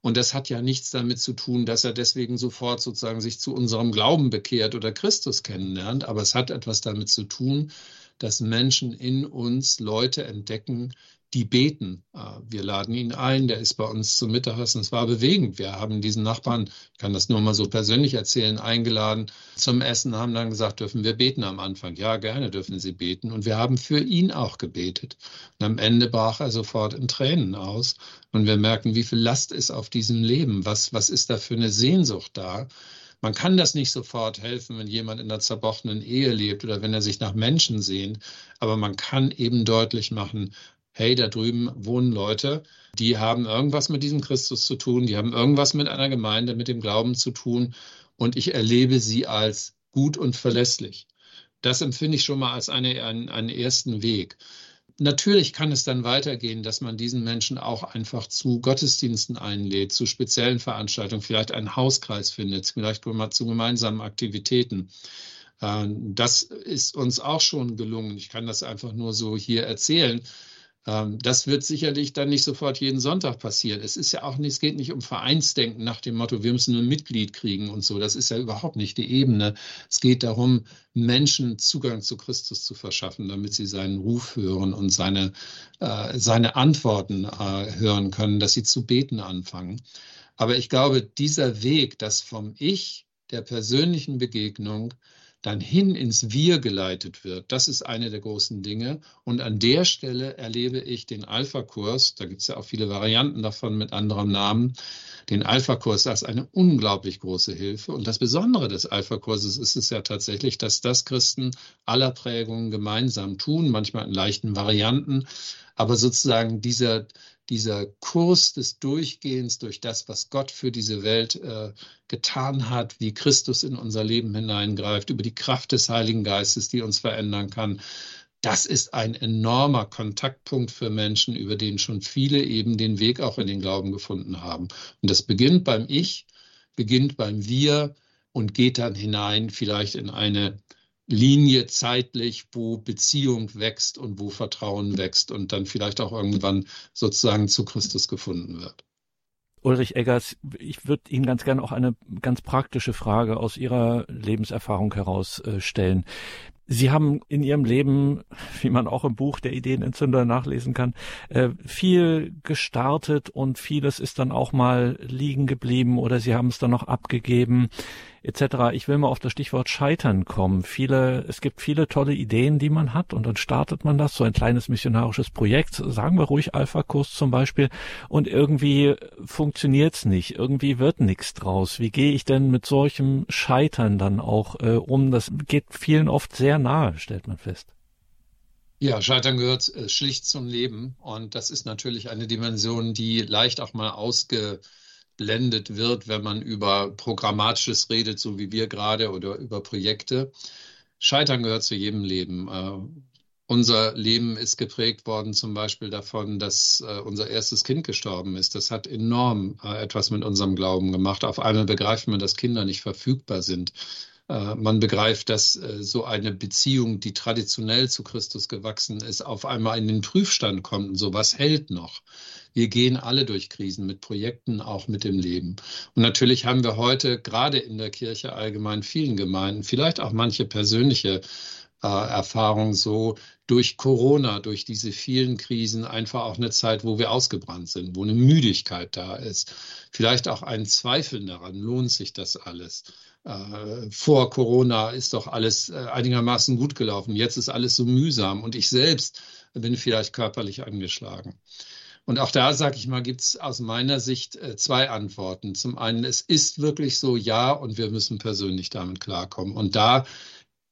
Und das hat ja nichts damit zu tun, dass er deswegen sofort sozusagen sich zu unserem Glauben bekehrt oder Christus kennenlernt. Aber es hat etwas damit zu tun, dass Menschen in uns Leute entdecken, die beten. Äh, wir laden ihn ein, der ist bei uns zum Mittagessen. Es war bewegend. Wir haben diesen Nachbarn, ich kann das nur mal so persönlich erzählen, eingeladen zum Essen, haben dann gesagt, dürfen wir beten am Anfang? Ja, gerne dürfen Sie beten. Und wir haben für ihn auch gebetet. Und am Ende brach er sofort in Tränen aus. Und wir merken, wie viel Last ist auf diesem Leben. Was, was ist da für eine Sehnsucht da? Man kann das nicht sofort helfen, wenn jemand in einer zerbrochenen Ehe lebt oder wenn er sich nach Menschen sehnt, aber man kann eben deutlich machen, hey, da drüben wohnen Leute, die haben irgendwas mit diesem Christus zu tun, die haben irgendwas mit einer Gemeinde, mit dem Glauben zu tun und ich erlebe sie als gut und verlässlich. Das empfinde ich schon mal als eine, einen, einen ersten Weg. Natürlich kann es dann weitergehen, dass man diesen Menschen auch einfach zu Gottesdiensten einlädt, zu speziellen Veranstaltungen, vielleicht einen Hauskreis findet, vielleicht zu gemeinsamen Aktivitäten. Ähm, das ist uns auch schon gelungen. Ich kann das einfach nur so hier erzählen. Ähm, das wird sicherlich dann nicht sofort jeden Sonntag passieren. Es ist ja auch nicht, es geht nicht um Vereinsdenken nach dem Motto, wir müssen ein Mitglied kriegen und so. Das ist ja überhaupt nicht die Ebene. Es geht darum, Menschen Zugang zu Christus zu verschaffen, damit sie seinen Ruf hören und seine, äh, seine Antworten äh, hören können, dass sie zu beten anfangen. Aber ich glaube, dieser Weg, das vom Ich, der persönlichen Begegnung, dann hin ins Wir geleitet wird. Das ist eine der großen Dinge. Und an der Stelle erlebe ich den Alpha-Kurs, da gibt es ja auch viele Varianten davon mit anderem Namen, den Alpha-Kurs als eine unglaublich große Hilfe. Und das Besondere des Alpha-Kurses ist es ja tatsächlich, dass das Christen aller Prägungen gemeinsam tun, manchmal in leichten Varianten. Aber sozusagen dieser, dieser Kurs des Durchgehens durch das, was Gott für diese Welt äh, getan hat, wie Christus in unser Leben hineingreift, über die Kraft des Heiligen Geistes, die uns verändern kann, das ist ein enormer Kontaktpunkt für Menschen, über den schon viele eben den Weg auch in den Glauben gefunden haben. Und das beginnt beim Ich, beginnt beim Wir und geht dann hinein vielleicht in eine Linie zeitlich, wo Beziehung wächst und wo Vertrauen wächst und dann vielleicht auch irgendwann sozusagen zu Christus gefunden wird. Ulrich Eggers, ich würde Ihnen ganz gerne auch eine ganz praktische Frage aus Ihrer Lebenserfahrung heraus äh. Sie haben in Ihrem Leben, wie man auch im Buch der Ideenentzünder nachlesen kann, äh, viel gestartet und vieles ist dann auch mal liegen geblieben oder Sie haben es dann noch abgegeben etc. Ich will mal auf das Stichwort Scheitern kommen. Viele, es gibt viele tolle Ideen, die man hat und dann startet man das, so ein kleines missionarisches Projekt, sagen wir ruhig Alpha-Kurs zum Beispiel und irgendwie funktioniert's nicht, irgendwie wird nichts draus. Wie gehe ich denn mit solchem Scheitern dann auch äh, um? Das geht vielen oft sehr nahe, stellt man fest. Ja, Scheitern gehört äh, schlicht zum Leben und das ist natürlich eine Dimension, die leicht auch mal ausge ausgeblendet wird, wenn man über Programmatisches redet, so wie wir gerade, oder über Projekte. Scheitern gehört zu jedem Leben. Äh, unser Leben ist geprägt worden zum Beispiel davon, dass äh, unser erstes Kind gestorben ist. Das hat enorm etwas mit unserem Glauben gemacht. Auf einmal begreift man, dass Kinder nicht verfügbar sind. Äh, man begreift, dass äh, so eine Beziehung, die traditionell zu Christus gewachsen ist, auf einmal in den Prüfstand kommt und sowas hält noch. Wir gehen alle durch Krisen mit Projekten, auch mit dem Leben. Und natürlich haben wir heute gerade in der Kirche allgemein vielen Gemeinden, vielleicht auch manche persönliche äh, Erfahrungen so durch Corona, durch diese vielen Krisen einfach auch eine Zeit, wo wir ausgebrannt sind, wo eine Müdigkeit da ist. Vielleicht auch ein Zweifel daran, lohnt sich das alles? Äh, vor Corona ist doch alles äh, einigermaßen gut gelaufen. Jetzt ist alles so mühsam und ich selbst bin vielleicht körperlich angeschlagen. Und auch da, sage ich mal, gibt es aus meiner Sicht äh, zwei Antworten. Zum einen, es ist wirklich so, ja, und wir müssen persönlich damit klarkommen. Und da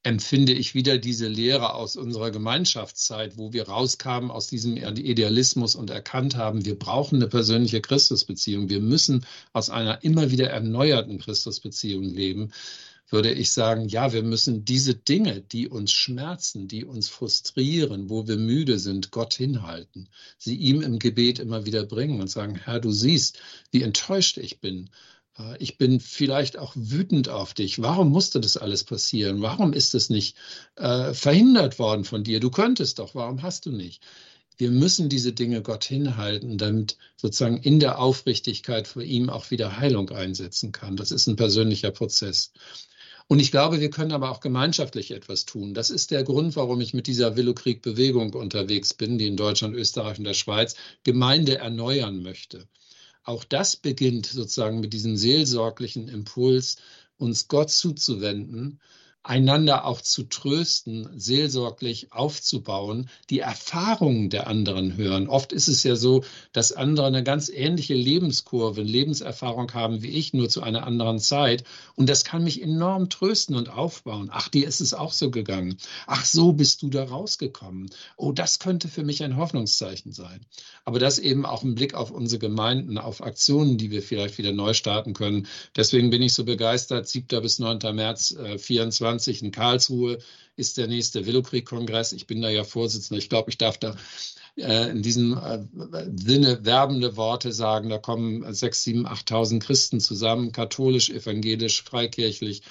empfinde ich wieder diese Lehre aus unserer Gemeinschaftszeit, wo wir rauskamen aus diesem Idealismus und erkannt haben, wir brauchen eine persönliche Christusbeziehung. Wir müssen aus einer immer wieder erneuerten Christusbeziehung leben würde ich sagen, ja, wir müssen diese Dinge, die uns schmerzen, die uns frustrieren, wo wir müde sind, Gott hinhalten, sie ihm im Gebet immer wieder bringen und sagen, Herr, du siehst, wie enttäuscht ich bin ich bin vielleicht auch wütend auf dich. Warum musste das alles passieren? Warum ist es nicht äh, verhindert worden von dir? Du könntest doch, warum hast du nicht? Wir müssen diese Dinge Gott hinhalten, damit sozusagen in der Aufrichtigkeit vor ihm auch wieder Heilung einsetzen kann. Das ist ein persönlicher Prozess. Und ich glaube, wir können aber auch gemeinschaftlich etwas tun. Das ist der Grund, warum ich mit dieser Willowkrieg-Bewegung unterwegs bin, die in Deutschland, Österreich und der Schweiz Gemeinde erneuern möchte. Auch das beginnt sozusagen mit diesem seelsorglichen Impuls, uns Gott zuzuwenden einander auch zu trösten, seelsorglich aufzubauen, die Erfahrungen der anderen hören. Oft ist es ja so, dass andere eine ganz ähnliche Lebenskurve, Lebenserfahrung haben wie ich, nur zu einer anderen Zeit. Und das kann mich enorm trösten und aufbauen. Ach, dir ist es auch so gegangen. Ach, so bist du da rausgekommen. Oh, das könnte für mich ein Hoffnungszeichen sein. Aber das eben auch im Blick auf unsere Gemeinden, auf Aktionen, die wir vielleicht wieder neu starten können. Deswegen bin ich so begeistert. 7. bis 9. März äh, 24 20 in Karlsruhe ist der nächste Willowkrieg-Kongress. Ich bin da ja Vorsitzender. Ich glaube, ich darf da äh, in diesem äh, Sinne werbende Worte sagen. Da kommen 6, 7, 8.000 Christen zusammen, katholisch, evangelisch, freikirchlich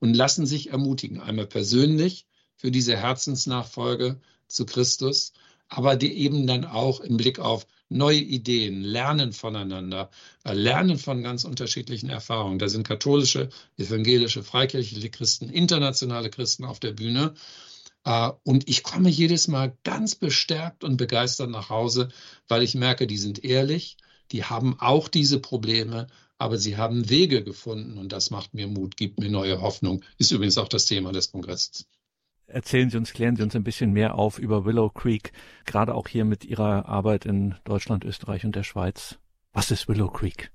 und lassen sich ermutigen. Einmal persönlich für diese Herzensnachfolge zu Christus, aber die eben dann auch im Blick auf neue Ideen, lernen voneinander, äh, lernen von ganz unterschiedlichen Erfahrungen. Da sind katholische, evangelische, freikirchliche Christen, internationale Christen auf der Bühne. Äh, und ich komme jedes Mal ganz bestärkt und begeistert nach Hause, weil ich merke, die sind ehrlich, die haben auch diese Probleme, aber sie haben Wege gefunden und das macht mir Mut, gibt mir neue Hoffnung. Ist übrigens auch das Thema des Kongresses. Erzählen Sie uns, klären Sie uns ein bisschen mehr auf über Willow Creek, gerade auch hier mit Ihrer Arbeit in Deutschland, Österreich und der Schweiz. Was ist Willow Creek?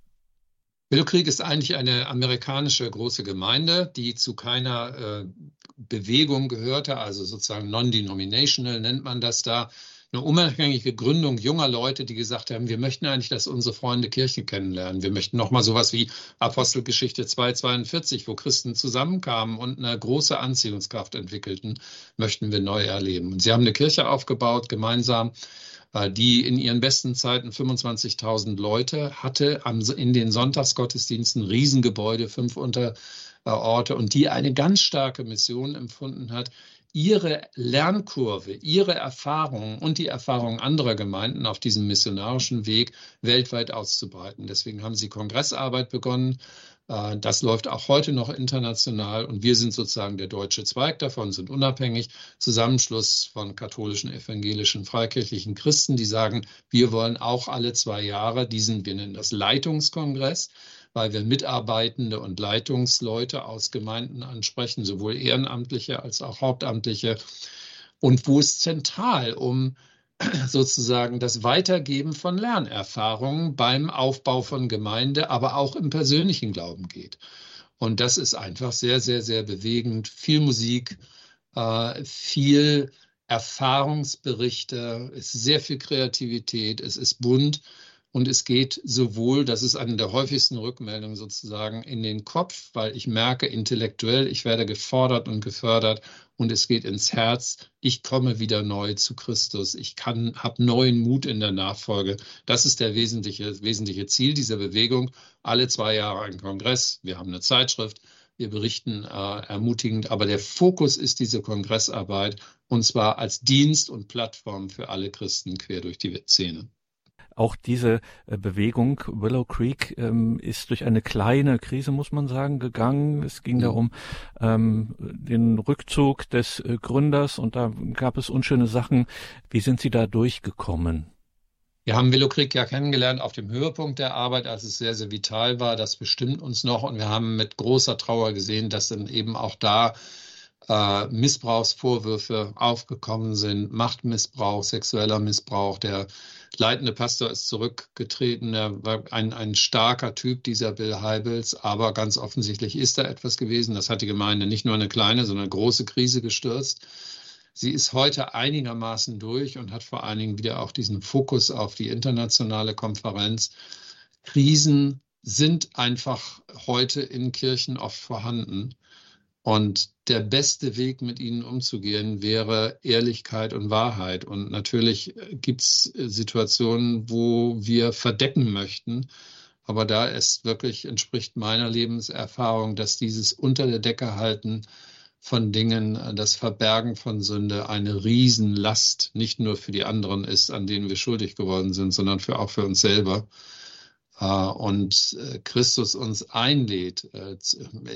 Willow Creek ist eigentlich eine amerikanische große Gemeinde, die zu keiner äh, Bewegung gehörte, also sozusagen non-denominational nennt man das da eine unabhängige Gründung junger Leute, die gesagt haben, wir möchten eigentlich, dass unsere Freunde Kirche kennenlernen. Wir möchten nochmal sowas wie Apostelgeschichte 242, wo Christen zusammenkamen und eine große Anziehungskraft entwickelten, möchten wir neu erleben. Und sie haben eine Kirche aufgebaut, gemeinsam äh, die in ihren besten Zeiten 25.000 Leute hatte, in den Sonntagsgottesdiensten Riesengebäude, fünf unter Orte und die eine ganz starke Mission empfunden hat, ihre Lernkurve, ihre Erfahrungen und die Erfahrungen anderer Gemeinden auf diesem missionarischen Weg weltweit auszubreiten. Deswegen haben sie Kongressarbeit begonnen. Äh, das läuft auch heute noch international und wir sind sozusagen der deutsche Zweig davon, sind unabhängig. Zusammenschluss von katholischen, evangelischen, freikirchlichen Christen, die sagen, wir wollen auch alle zwei Jahre diesen, wir nennen das Leitungskongress, weil wir Mitarbeitende und Leitungsleute aus Gemeinden ansprechen, sowohl Ehrenamtliche als auch Hauptamtliche. Und wo es zentral um sozusagen das Weitergeben von Lernerfahrungen beim Aufbau von Gemeinde, aber auch im persönlichen Glauben geht. Und das ist einfach sehr, sehr, sehr bewegend. Viel Musik, äh, viel Erfahrungsberichte, ist sehr viel Kreativität, es ist bunt und es geht sowohl, das ist eine der häufigsten Rückmeldungen sozusagen, in den Kopf, weil ich merke intellektuell, ich werde gefordert und gefördert und es geht ins Herz. Ich komme wieder neu zu Christus. Ich kann, habe neuen Mut in der Nachfolge. Das ist der wesentliche, wesentliche Ziel dieser Bewegung. Alle zwei Jahre ein Kongress. Wir haben eine Zeitschrift. Wir berichten äh, ermutigend, aber der Fokus ist diese Kongressarbeit und zwar als Dienst und Plattform für alle Christen quer durch die Szene. Auch diese äh, Bewegung Willow Creek ähm, ist durch eine kleine Krise, muss man sagen, gegangen. Es ging darum ähm, den Rückzug des äh, Gründers und da gab es unschöne Sachen. Wie sind Sie da durchgekommen? Wir haben Willow Creek ja kennengelernt auf dem Höhepunkt der Arbeit, als es sehr, sehr vital war. Das bestimmt uns noch und wir haben mit großer Trauer gesehen, dass dann eben auch da äh, Missbrauchsvorwürfe aufgekommen sind, Machtmissbrauch, sexueller Missbrauch. Der leitende Pastor ist zurückgetreten. Er war ein, ein starker Typ, dieser Bill Heibels, aber ganz offensichtlich ist da etwas gewesen. Das hat die Gemeinde nicht nur eine kleine, sondern eine große Krise gestürzt. Sie ist heute einigermaßen durch und hat vor allen Dingen wieder auch diesen Fokus auf die internationale Konferenz. Krisen sind einfach heute in Kirchen oft vorhanden. Und der beste Weg, mit ihnen umzugehen, wäre Ehrlichkeit und Wahrheit. Und natürlich gibt es Situationen, wo wir verdecken möchten. Aber da es wirklich entspricht meiner Lebenserfahrung, dass dieses unter der Decke halten von Dingen, das Verbergen von Sünde eine Riesenlast nicht nur für die anderen ist, an denen wir schuldig geworden sind, sondern für, auch für uns selber. Äh, und äh, Christus uns einlädt äh,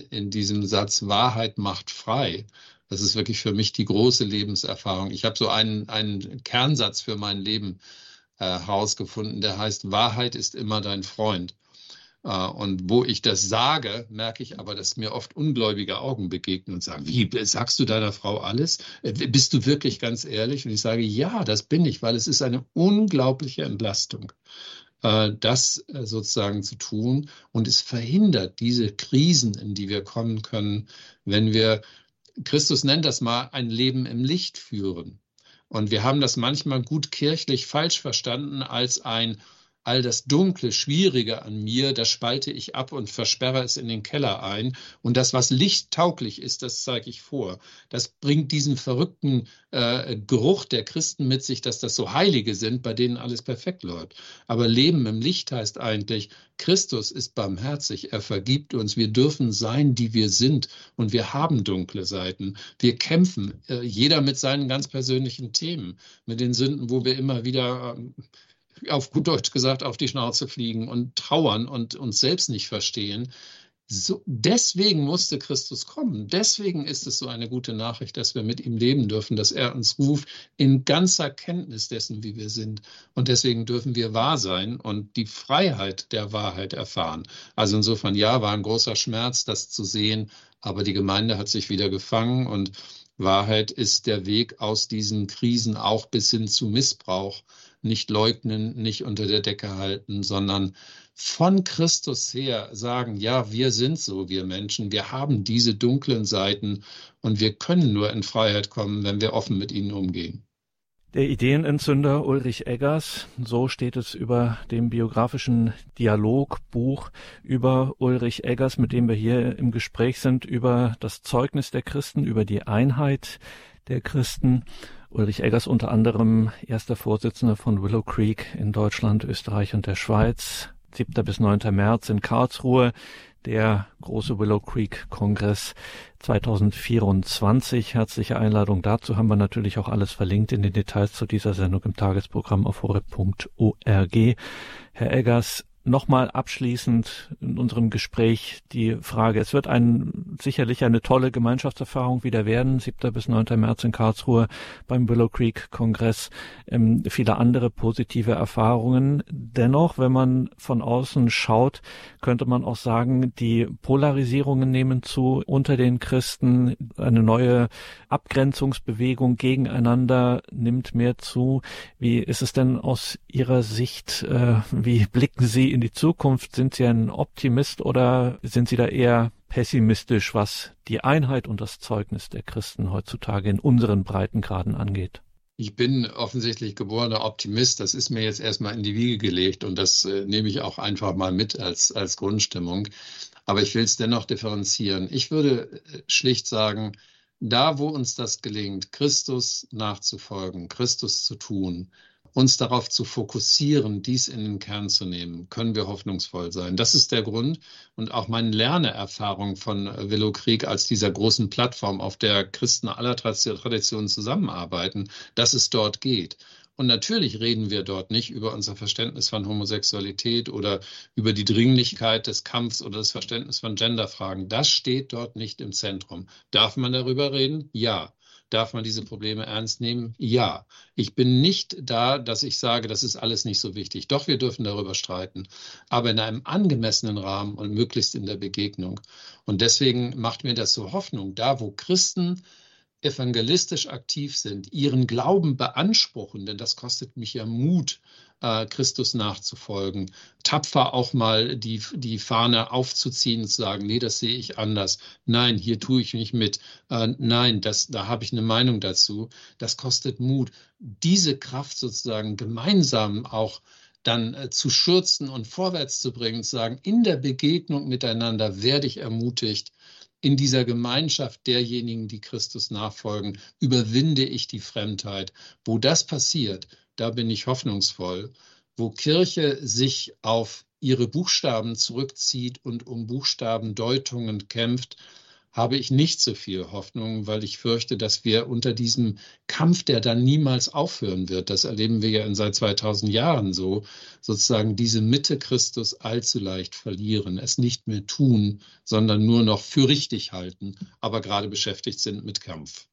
in diesem Satz, Wahrheit macht frei. Das ist wirklich für mich die große Lebenserfahrung. Ich habe so einen, einen Kernsatz für mein Leben herausgefunden, der heißt, Wahrheit ist immer dein Freund. Und wo ich das sage, merke ich aber, dass mir oft ungläubige Augen begegnen und sagen, wie sagst du deiner Frau alles? Bist du wirklich ganz ehrlich? Und ich sage, ja, das bin ich, weil es ist eine unglaubliche Entlastung. Äh, das äh, sozusagen zu tun. Und es verhindert diese Krisen, in die wir kommen können, wenn wir, Christus nennt das mal, ein Leben im Licht führen. Und wir haben das manchmal gut kirchlich falsch verstanden als ein all das Dunkle, Schwierige an mir, das spalte ich ab und versperre es in den Keller ein. Und das, was lichttauglich ist, das zeige ich vor. Das bringt diesen verrückten äh, Geruch der Christen mit sich, dass das so Heilige sind, bei denen alles perfekt läuft. Aber Leben im Licht heißt eigentlich, Christus ist barmherzig, er vergibt uns, wir dürfen sein, die wir sind und wir haben dunkle Seiten. Wir kämpfen, äh, jeder mit seinen ganz persönlichen Themen, mit den Sünden, wo wir immer wieder äh, auf gut Deutsch gesagt, auf die Schnauze fliegen und trauern und uns selbst nicht verstehen. So, deswegen musste Christus kommen. Deswegen ist es so eine gute Nachricht, dass wir mit ihm leben dürfen, dass er uns ruft in ganzer Kenntnis dessen, wie wir sind. Und deswegen dürfen wir wahr sein und die Freiheit der Wahrheit erfahren. Also insofern, ja, war ein großer Schmerz, das zu sehen, aber die Gemeinde hat sich wieder gefangen und Wahrheit ist der Weg aus diesen Krisen auch bis hin zu Missbrauch nicht leugnen, nicht unter der Decke halten, sondern von Christus her sagen, ja, wir sind so, wir Menschen, wir haben diese dunklen Seiten und wir können nur in Freiheit kommen, wenn wir offen mit ihnen umgehen. Der Ideenentzünder Ulrich Eggers, so steht es über dem biografischen Dialogbuch über Ulrich Eggers, mit dem wir hier im Gespräch sind, über das Zeugnis der Christen, über die Einheit der Christen. Ulrich Eggers unter anderem erster Vorsitzender von Willow Creek in Deutschland, Österreich und der Schweiz. 7. bis 9. März in Karlsruhe der große Willow Creek Kongress 2024. Herzliche Einladung dazu haben wir natürlich auch alles verlinkt in den Details zu dieser Sendung im Tagesprogramm auf horeb.org. Herr Eggers, nochmal abschließend in unserem Gespräch die Frage. Es wird ein, sicherlich eine tolle Gemeinschaftserfahrung wieder werden, 7. bis 9. März in Karlsruhe beim Willow Creek Kongress, ähm, viele andere positive Erfahrungen. Dennoch, wenn man von außen schaut, könnte man auch sagen, die Polarisierungen nehmen zu unter den Christen, eine neue Abgrenzungsbewegung gegeneinander nimmt mehr zu. Wie ist es denn aus Ihrer Sicht, äh, wie blicken Sie in die Zukunft? Sind Sie ein Optimist oder sind Sie da eher pessimistisch, was die Einheit und das Zeugnis der Christen heutzutage in unseren Breitengraden angeht? Ich bin offensichtlich geborener Optimist. Das ist mir jetzt erstmal in die Wiege gelegt und das äh, nehme ich auch einfach mal mit als, als Grundstimmung. Aber ich will es dennoch differenzieren. Ich würde äh, schlicht sagen, da wo uns das gelingt, Christus nachzufolgen, Christus zu tun, uns darauf zu fokussieren, dies in den Kern zu nehmen, können wir hoffnungsvoll sein. Das ist der Grund und auch meine Lernerfahrung von Willow Krieg als dieser großen Plattform, auf der Christen aller Traditionen zusammenarbeiten, dass es dort geht. Und natürlich reden wir dort nicht über unser Verständnis von Homosexualität oder über die Dringlichkeit des Kampfs oder das Verständnis von Genderfragen. Das steht dort nicht im Zentrum. Darf man darüber reden? Ja. Darf man diese Probleme ernst nehmen? Ja. Ich bin nicht da, dass ich sage, das ist alles nicht so wichtig. Doch, wir dürfen darüber streiten, aber in einem angemessenen Rahmen und möglichst in der Begegnung. Und deswegen macht mir das so Hoffnung, da wo Christen evangelistisch aktiv sind, ihren Glauben beanspruchen, denn das kostet mich ja Mut, Christus nachzufolgen, tapfer auch mal die, die Fahne aufzuziehen und zu sagen, nee, das sehe ich anders. Nein, hier tue ich nicht mit. Äh, nein, das, da habe ich eine Meinung dazu. Das kostet Mut. Diese Kraft sozusagen gemeinsam auch dann äh, zu schürzen und vorwärts zu bringen, zu sagen, in der Begegnung miteinander werde ich ermutigt, in dieser Gemeinschaft derjenigen, die Christus nachfolgen, überwinde ich die Fremdheit. Wo das passiert, da bin ich hoffnungsvoll. Wo Kirche sich auf ihre Buchstaben zurückzieht und um Buchstabendeutungen kämpft, habe ich nicht so viel Hoffnung, weil ich fürchte, dass wir unter diesem Kampf, der dann niemals aufhören wird, das erleben wir ja seit 2000 Jahren so, sozusagen diese Mitte Christus allzu leicht verlieren, es nicht mehr tun, sondern nur noch für richtig halten, aber gerade beschäftigt sind mit Kampf.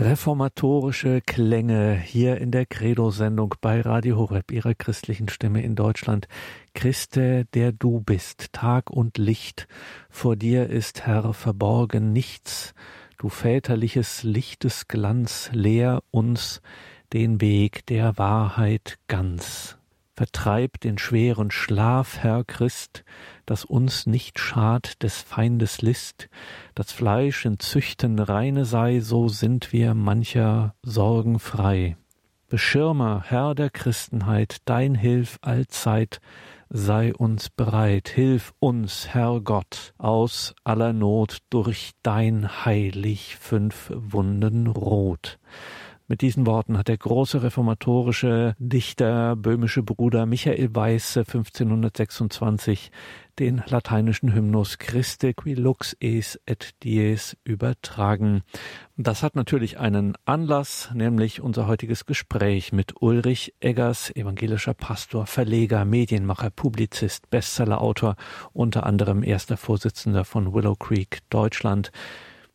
Reformatorische Klänge hier in der Credo-Sendung bei Radio Horeb, ihrer christlichen Stimme in Deutschland. Christe, der du bist, Tag und Licht, vor dir ist, Herr, verborgen nichts, du väterliches Lichtes Glanz, lehr uns den Weg der Wahrheit ganz. Vertreib den schweren Schlaf, Herr Christ, dass uns nicht schad des Feindes List, das Fleisch in Züchten reine sei, so sind wir mancher Sorgen frei. Beschirmer, Herr der Christenheit, dein Hilf allzeit sei uns bereit, hilf uns, Herr Gott, aus aller Not durch dein heilig fünf Wunden rot. Mit diesen Worten hat der große reformatorische Dichter, böhmische Bruder Michael Weiße 1526 den lateinischen Hymnus Christe qui lux es et dies übertragen. Das hat natürlich einen Anlass, nämlich unser heutiges Gespräch mit Ulrich Eggers, evangelischer Pastor, Verleger, Medienmacher, Publizist, Bestsellerautor, unter anderem erster Vorsitzender von Willow Creek Deutschland.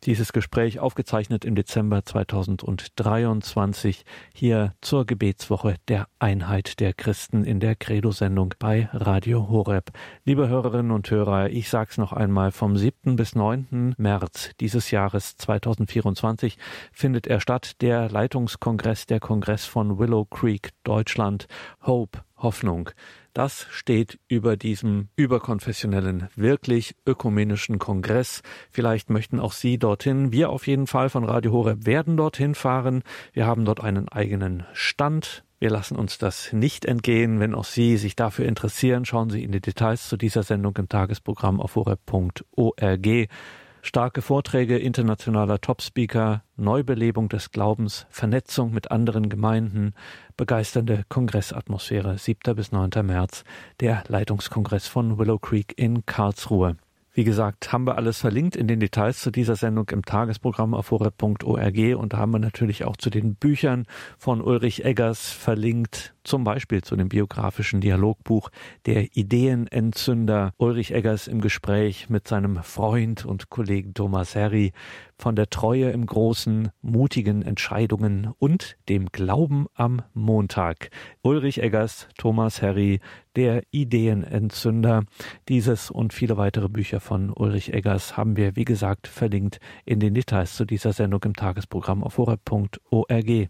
Dieses Gespräch aufgezeichnet im Dezember 2023 hier zur Gebetswoche der Einheit der Christen in der Credo-Sendung bei Radio Horeb. Liebe Hörerinnen und Hörer, ich sag's noch einmal, vom 7. bis 9. März dieses Jahres 2024 findet er statt, der Leitungskongress, der Kongress von Willow Creek Deutschland, Hope, Hoffnung. Das steht über diesem überkonfessionellen, wirklich ökumenischen Kongress. Vielleicht möchten auch Sie dorthin. Wir auf jeden Fall von Radio Horeb werden dorthin fahren. Wir haben dort einen eigenen Stand. Wir lassen uns das nicht entgehen. Wenn auch Sie sich dafür interessieren, schauen Sie in die Details zu dieser Sendung im Tagesprogramm auf horeb.org. Starke Vorträge internationaler Topspeaker, Neubelebung des Glaubens, Vernetzung mit anderen Gemeinden, begeisternde Kongressatmosphäre, 7. bis 9. März, der Leitungskongress von Willow Creek in Karlsruhe. Wie gesagt, haben wir alles verlinkt in den Details zu dieser Sendung im Tagesprogramm auf horeb.org und haben wir natürlich auch zu den Büchern von Ulrich Eggers verlinkt, zum Beispiel zu dem biografischen Dialogbuch Der Ideenentzünder Ulrich Eggers im Gespräch mit seinem Freund und Kollegen Thomas Herry von der Treue im Großen, mutigen Entscheidungen und dem Glauben am Montag. Ulrich Eggers, Thomas Herry, der Ideenentzünder. Dieses und viele weitere Bücher von Ulrich Eggers haben wir, wie gesagt, verlinkt in den Details zu dieser Sendung im Tagesprogramm auf horeb.org.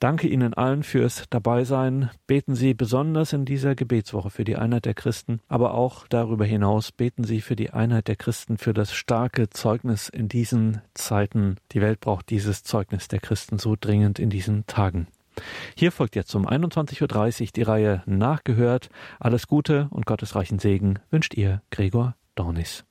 Danke Ihnen allen fürs Dabeisein. Beten Sie besonders in dieser Gebetswoche für die Einheit der Christen, aber auch darüber hinaus beten Sie für die Einheit der Christen, für das starke Zeugnis in diesen Zeiten. Die Welt braucht dieses Zeugnis der Christen so dringend in diesen Tagen. Hier folgt jetzt um 21.30 Uhr die Reihe Nachgehört. Alles Gute und Gottes reichen Segen wünscht ihr Gregor Dornis.